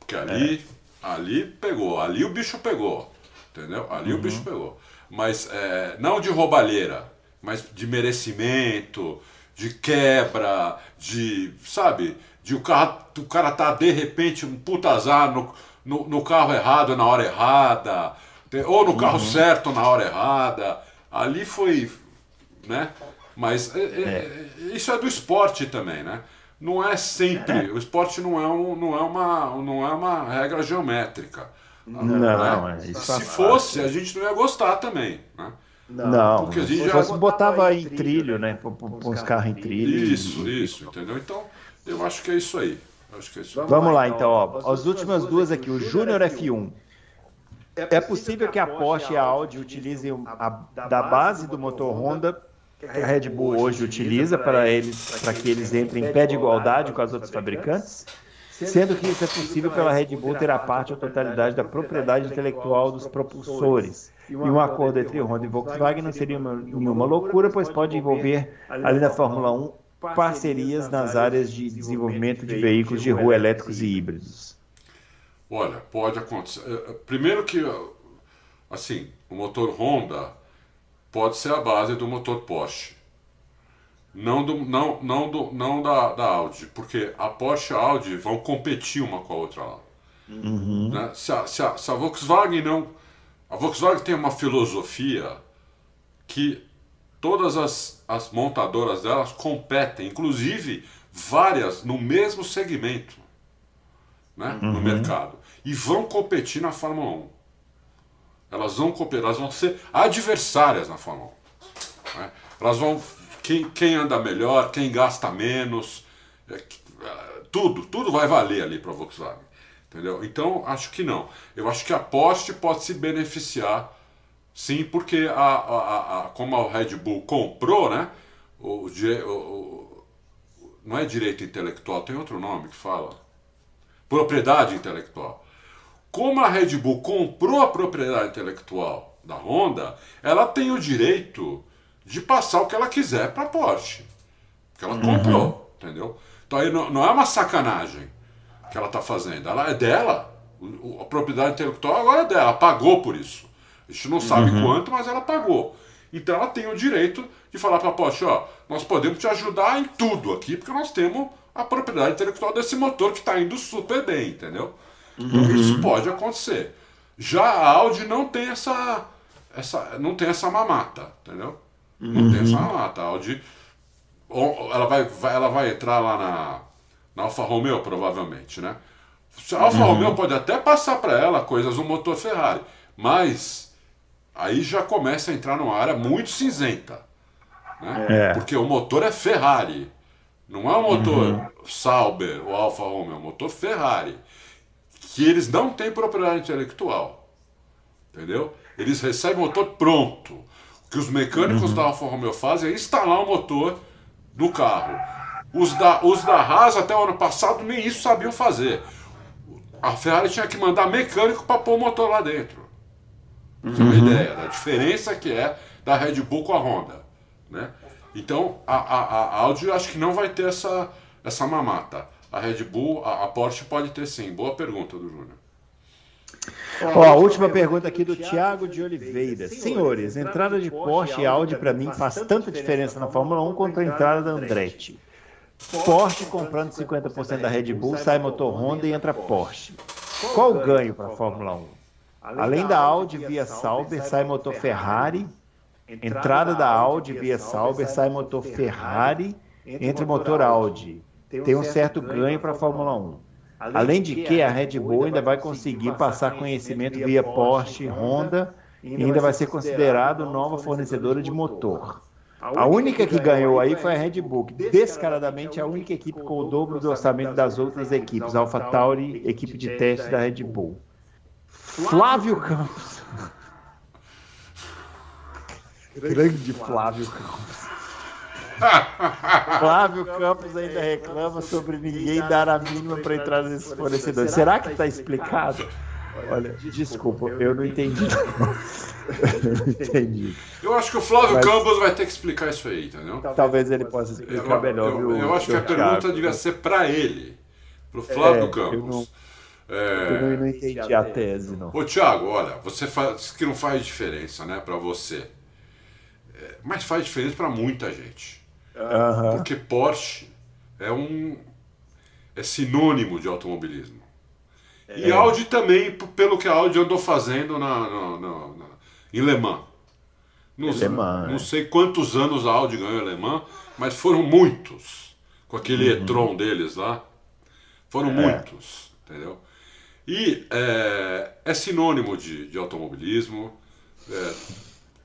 Porque ali, é. Ali pegou, ali o bicho pegou. Entendeu? Ali uhum. o bicho pegou. Mas é, não de roubalheira, mas de merecimento, de quebra, de. Sabe? De o cara, o cara tá de repente um puta azar no, no, no carro errado na hora errada, ou no carro uhum. certo na hora errada. Ali foi. né? Mas é, é. é. isso é do esporte também, né? Não é sempre. É. O esporte não é, um, não, é uma, não é uma regra geométrica. Não, não é Se fosse, a gente não ia gostar também. Né? Não, porque a gente já botava em trilho, né? Com os carros em trilho. Isso, isso, entendeu? Então, eu acho que é isso aí. Acho que é isso aí. Vamos lá, então, ó. As últimas duas aqui, o Júnior F1. É possível que a Porsche e a Audi utilizem a, da base do motor Honda a Red Bull hoje utiliza para eles, para que eles entrem em pé de igualdade com as outras fabricantes? sendo que isso é possível pela Red Bull ter a parte ou totalidade da propriedade intelectual dos propulsores. E um acordo entre Honda e Volkswagen não seria uma, nenhuma loucura, pois pode envolver, além da Fórmula 1, parcerias nas áreas de desenvolvimento de veículos de rua elétricos e híbridos. Olha, pode acontecer. Eh, eh, primeiro que, assim, o motor Honda pode ser a base do motor Porsche não, do, não, não, do, não da, da Audi, porque a Porsche e a Audi vão competir uma com a outra lá. Uhum. Né? Se, a, se, a, se a Volkswagen não. A Volkswagen tem uma filosofia que todas as, as montadoras delas competem, inclusive várias no mesmo segmento né, uhum. no mercado. E vão competir na Fórmula 1. Elas vão competir, elas vão ser adversárias na Fórmula 1. Né? Elas vão quem, quem anda melhor, quem gasta menos, é, é, tudo, tudo vai valer ali para a Volkswagen. Entendeu? Então, acho que não. Eu acho que a Porsche pode se beneficiar, sim, porque a, a, a, como a Red Bull comprou, né? O, o, o, não é direito intelectual, tem outro nome que fala. Propriedade intelectual. Como a Red Bull comprou a propriedade intelectual da Honda, ela tem o direito de passar o que ela quiser para a Porsche. Que ela comprou, uhum. entendeu? Então aí não, não, é uma sacanagem que ela está fazendo. Ela é dela. O, a propriedade intelectual agora é dela. Ela pagou por isso. A gente não sabe uhum. quanto, mas ela pagou. Então ela tem o direito de falar para a Porsche, ó, nós podemos te ajudar em tudo aqui, porque nós temos a propriedade intelectual desse motor que está indo super bem, entendeu? Uhum. Isso pode acontecer. Já a Audi não tem essa, essa, não tem essa mamata, entendeu? Não tem essa mamata. A Audi, ela vai, vai, ela vai entrar lá na, na Alfa Romeo, provavelmente, né? A Alfa uhum. Romeo pode até passar para ela coisas do motor Ferrari, mas aí já começa a entrar numa área muito cinzenta. Né? É. Porque o motor é Ferrari. Não é um motor uhum. Sauber ou Alfa Romeo, é um motor Ferrari. Que eles não têm propriedade intelectual. Entendeu? Eles recebem o motor pronto. O que os mecânicos uhum. da Alfa Romeo fazem é instalar o motor no carro. Os da, os da Haas até o ano passado nem isso sabiam fazer. A Ferrari tinha que mandar mecânico para pôr o motor lá dentro. Uhum. Tem uma ideia da diferença que é da Red Bull com a Honda. Né? Então a, a, a Audi acho que não vai ter essa, essa mamata. A Red Bull, a, a Porsche pode ter sim. Boa pergunta do Júnior. Ó, a última pergunta aqui do Tiago de Oliveira. Senhores, entrada de Porsche e Audi para mim faz tanta diferença na Fórmula 1 quanto a entrada da Andretti. Porsche comprando 50% da Red Bull, sai motor Honda e entra Porsche. Qual o ganho para a Fórmula 1? Além da Audi via Sauber, sai motor Ferrari. Entrada da Audi via Sauber, sai motor Ferrari, entra motor Audi. Tem um certo ganho para a Fórmula 1. Além de que a Red Bull ainda vai conseguir passar conhecimento via Porsche, Honda e ainda vai ser considerado nova fornecedora de motor. A única que ganhou aí foi a Red Bull, descaradamente a única equipe com o dobro do orçamento das outras equipes, Alpha Tauri, equipe de teste da Red Bull. Flávio Campos. Grande Flávio Campos. Flávio Campos ainda reclama sobre ninguém dar a mínima para entrar nesses fornecedores. Será que está explicado? Olha, desculpa, eu não entendi. eu não entendi. Eu acho que o Flávio Mas... Campos vai ter que explicar isso aí, entendeu? Talvez ele possa explicar eu, melhor. Eu, eu, eu acho que a pergunta devia ser para ele, para o Flávio é, Campos. Eu não, é... eu não entendi a tese, não. Ô, Thiago, olha, você faz que não faz diferença, né, para você. É, mas faz diferença para muita gente. Uhum. Porque Porsche é um é sinônimo de automobilismo. E é. Audi também, pelo que a Audi andou fazendo na, na, na, na em Le Mans. Não, Le Mans, não é. sei quantos anos a Audi ganhou em Le Mans, mas foram muitos. Com aquele uhum. e-tron deles lá. Foram é. muitos, entendeu? E é, é sinônimo de, de automobilismo. É,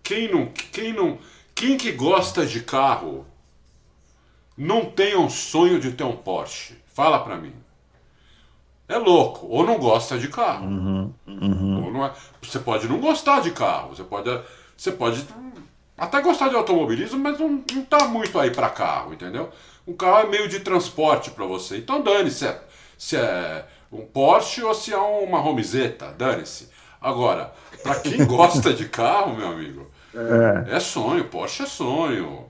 quem não, quem não, quem que gosta de carro não tem um sonho de ter um Porsche? Fala pra mim é louco, ou não gosta de carro. Uhum, uhum. Ou não é, você pode não gostar de carro, você pode, você pode até gostar de automobilismo, mas não, não tá muito aí para carro, entendeu? Um carro é meio de transporte para você. Então dane-se se, é, se é um Porsche ou se é uma Romizeta, dane-se. Agora, para quem gosta de carro, meu amigo, é. é sonho, Porsche é sonho.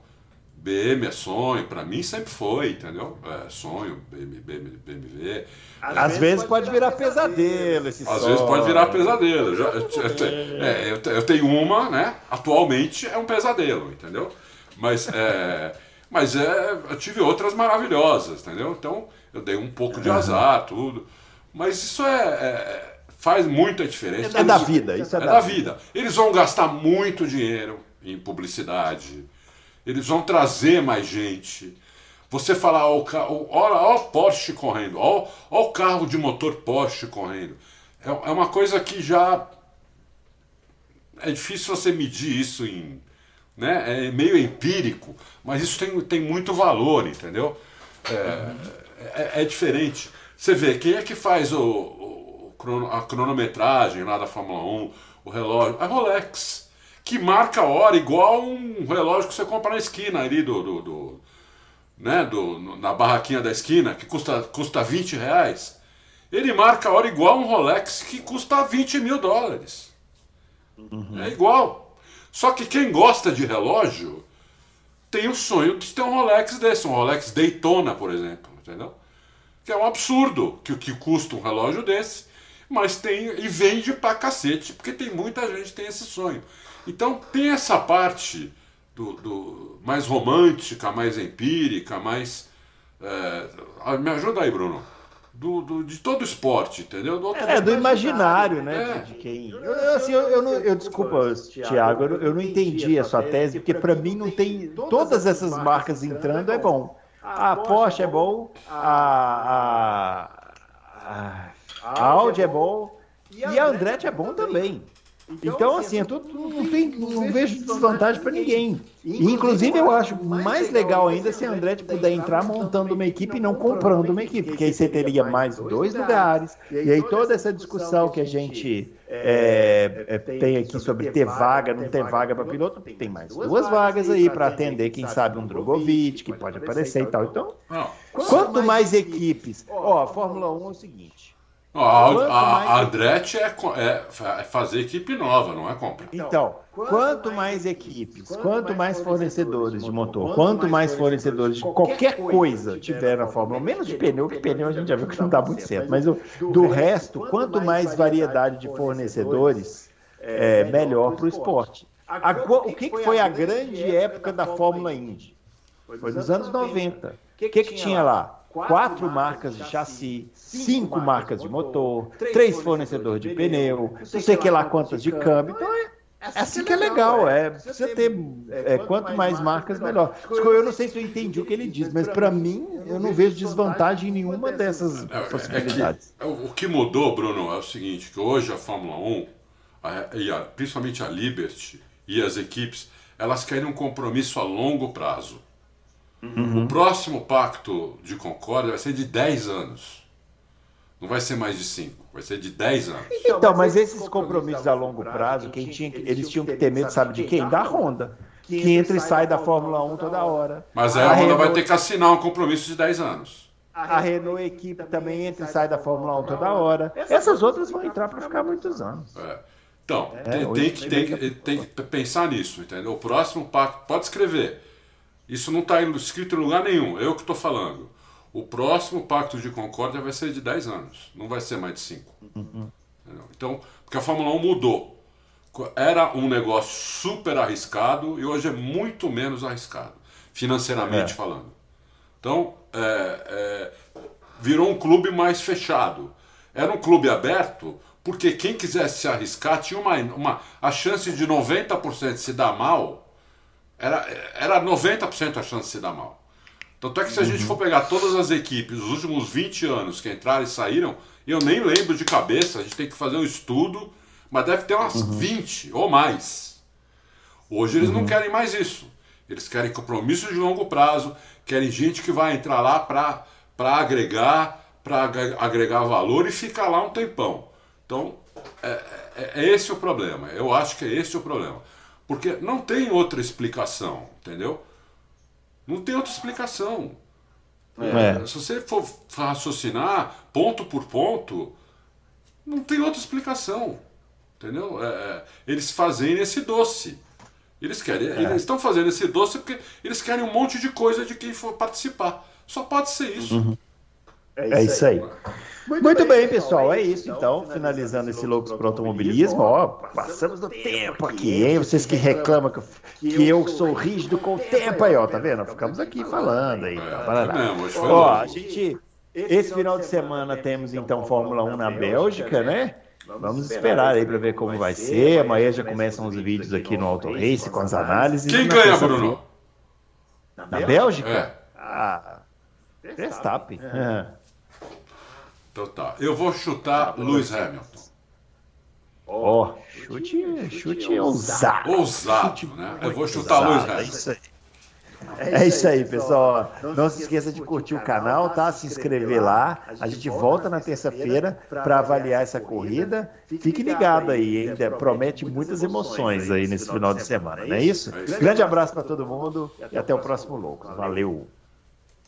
BM é sonho, para mim sempre foi, entendeu? É sonho, BMW. BMW. Às, Às vezes, pode virar pesadelo esse Às sonho. vezes pode virar pesadelo. Já, eu, eu, é, eu, eu, tenho uma, né? Atualmente é um pesadelo, entendeu? Mas, é, mas é, eu tive outras maravilhosas, entendeu? Então eu dei um pouco de azar, tudo. Mas isso é, é faz muita diferença. É da vida, isso é, é da, da vida. vida. Eles vão gastar muito dinheiro em publicidade eles vão trazer mais gente. Você falar, ó, olha, o Porsche correndo, ó o carro de motor Porsche correndo. É, é uma coisa que já. É difícil você medir isso em. Né? É meio empírico, mas isso tem, tem muito valor, entendeu? É, é, é diferente. Você vê, quem é que faz o, o, a cronometragem lá da Fórmula 1, o relógio? A Rolex que marca a hora igual um relógio que você compra na esquina ali do, do, do né, do, na barraquinha da esquina, que custa, custa 20 reais. Ele marca a hora igual um Rolex que custa 20 mil dólares. Uhum. É igual. Só que quem gosta de relógio tem o sonho de ter um Rolex desse, um Rolex Daytona, por exemplo, entendeu? Que é um absurdo que o que custa um relógio desse, mas tem e vende pra cacete, porque tem muita gente que tem esse sonho. Então tem essa parte do, do mais romântica, mais empírica, mais. É... Me ajuda aí, Bruno. do, do, de todo o esporte, entendeu? Do é, do imaginário, né? É. De quem. Eu, assim, eu, eu, não, eu desculpa, Tiago, eu, eu, não entendi a sua tese, porque para mim não tem. Todas essas marcas entrando é bom. A Porsche é bom, a, a, a Audi é bom, e a Andretti é bom também. Então, então assim, assim, é tudo, não, tem, não vejo desvantagem para ninguém. E, inclusive, eu acho mais legal ainda se a Andretti puder entrar montando uma equipe e não comprando uma equipe, porque aí você teria mais dois lugares, e aí toda essa discussão que a gente é, é, tem aqui sobre ter vaga, não ter vaga para piloto, tem mais duas vagas aí para atender, quem sabe, um Drogovic, que pode aparecer e tal. Então, quanto mais equipes. Ó, a Fórmula 1 é o seguinte. A, a, a Andretti é, é, é, fazer equipe nova, não é compra. Então, quanto mais equipes, quanto mais fornecedores de motor, quanto mais fornecedores de qualquer coisa tiver na Fórmula 1, menos de pneu, que pneu a gente já viu que não dá muito certo, mas o, do resto, quanto mais variedade de fornecedores, é, melhor para o esporte. o que, que foi a grande época da Fórmula Indy? Foi nos anos 90. O que, que tinha lá? Quatro marcas de chassi, cinco marcas de motor, três fornecedores de pneu, não sei que lá quantas de câmbio. Então é, é assim que é legal, é precisa ter é, quanto mais marcas melhor. Eu não sei se eu entendi o que ele diz, mas para mim eu não vejo desvantagem em nenhuma dessas possibilidades. É, é que, o que mudou, Bruno, é o seguinte, que hoje a Fórmula 1, a, e a, principalmente a Liberty e as equipes, elas querem um compromisso a longo prazo. Uhum. O próximo pacto de concórdia vai ser de 10 anos. Não vai ser mais de 5, vai ser de 10 anos. Então, então mas esses compromissos a longo prazo, quem tinha, eles tinham que ter medo, sabe de quem? Da Honda. Que entra e sai da Fórmula 1 toda hora. Mas aí a, a Honda Renault... vai ter que assinar um compromisso de 10 anos. A Renault equipe também entra e sai da Fórmula 1 toda hora. Essas outras vão entrar para ficar muitos anos. É. Então, é, tem, tem, que, tem, tem que pensar nisso, entendeu? O próximo pacto, pode escrever isso não está escrito em lugar nenhum, eu que estou falando. O próximo pacto de concórdia vai ser de 10 anos, não vai ser mais de 5. Uhum. Então, porque a Fórmula 1 mudou. Era um negócio super arriscado e hoje é muito menos arriscado, financeiramente é. falando. Então, é, é, virou um clube mais fechado. Era um clube aberto porque quem quisesse se arriscar tinha uma, uma a chance de 90% se dar mal era, era 90% a chance de se dar mal. Tanto é que se a gente for pegar todas as equipes dos últimos 20 anos que entraram e saíram, eu nem lembro de cabeça, a gente tem que fazer um estudo, mas deve ter umas uhum. 20 ou mais. Hoje eles uhum. não querem mais isso. Eles querem compromisso de longo prazo, querem gente que vai entrar lá para agregar, para agregar valor e ficar lá um tempão. Então, é, é, é esse o problema. Eu acho que é esse o problema. Porque não tem outra explicação, entendeu? Não tem outra explicação. É. Se você for raciocinar ponto por ponto, não tem outra explicação. Entendeu? É, é eles fazem esse doce. Eles querem, é. eles estão fazendo esse doce porque eles querem um monte de coisa de quem for participar. Só pode ser isso. Uhum. É isso aí. Muito, Muito bem, bem, pessoal. É isso, então. então finalizando esse Loucos para Automobilismo. Ó, passamos do tempo aqui, hein? Vocês que reclamam que, que eu sou rígido com o tempo aí, ó. Tá vendo? Ficamos aqui falando aí. Tá, ó, a gente. Esse final de semana temos então Fórmula 1 na Bélgica, né? Vamos esperar aí para ver como vai ser. Amanhã já começam os vídeos aqui no Auto Race com as análises. Quem ganha, Bruno? Na Bélgica? É. Ah, Verstappen. É. Então tá. Eu vou chutar tá, Lewis Hamilton. Ó, oh, chute, chute ousado. Ousado, né? Eu vou chutar Lewis Hamilton. É isso aí. É isso aí, pessoal. Não se esqueça de curtir o canal, tá? Se inscrever lá. A gente volta na terça-feira para avaliar essa corrida. Fique ligado aí, ainda promete muitas emoções aí nesse final de semana, não é isso? Grande abraço para todo mundo e até o próximo Loucos. Valeu!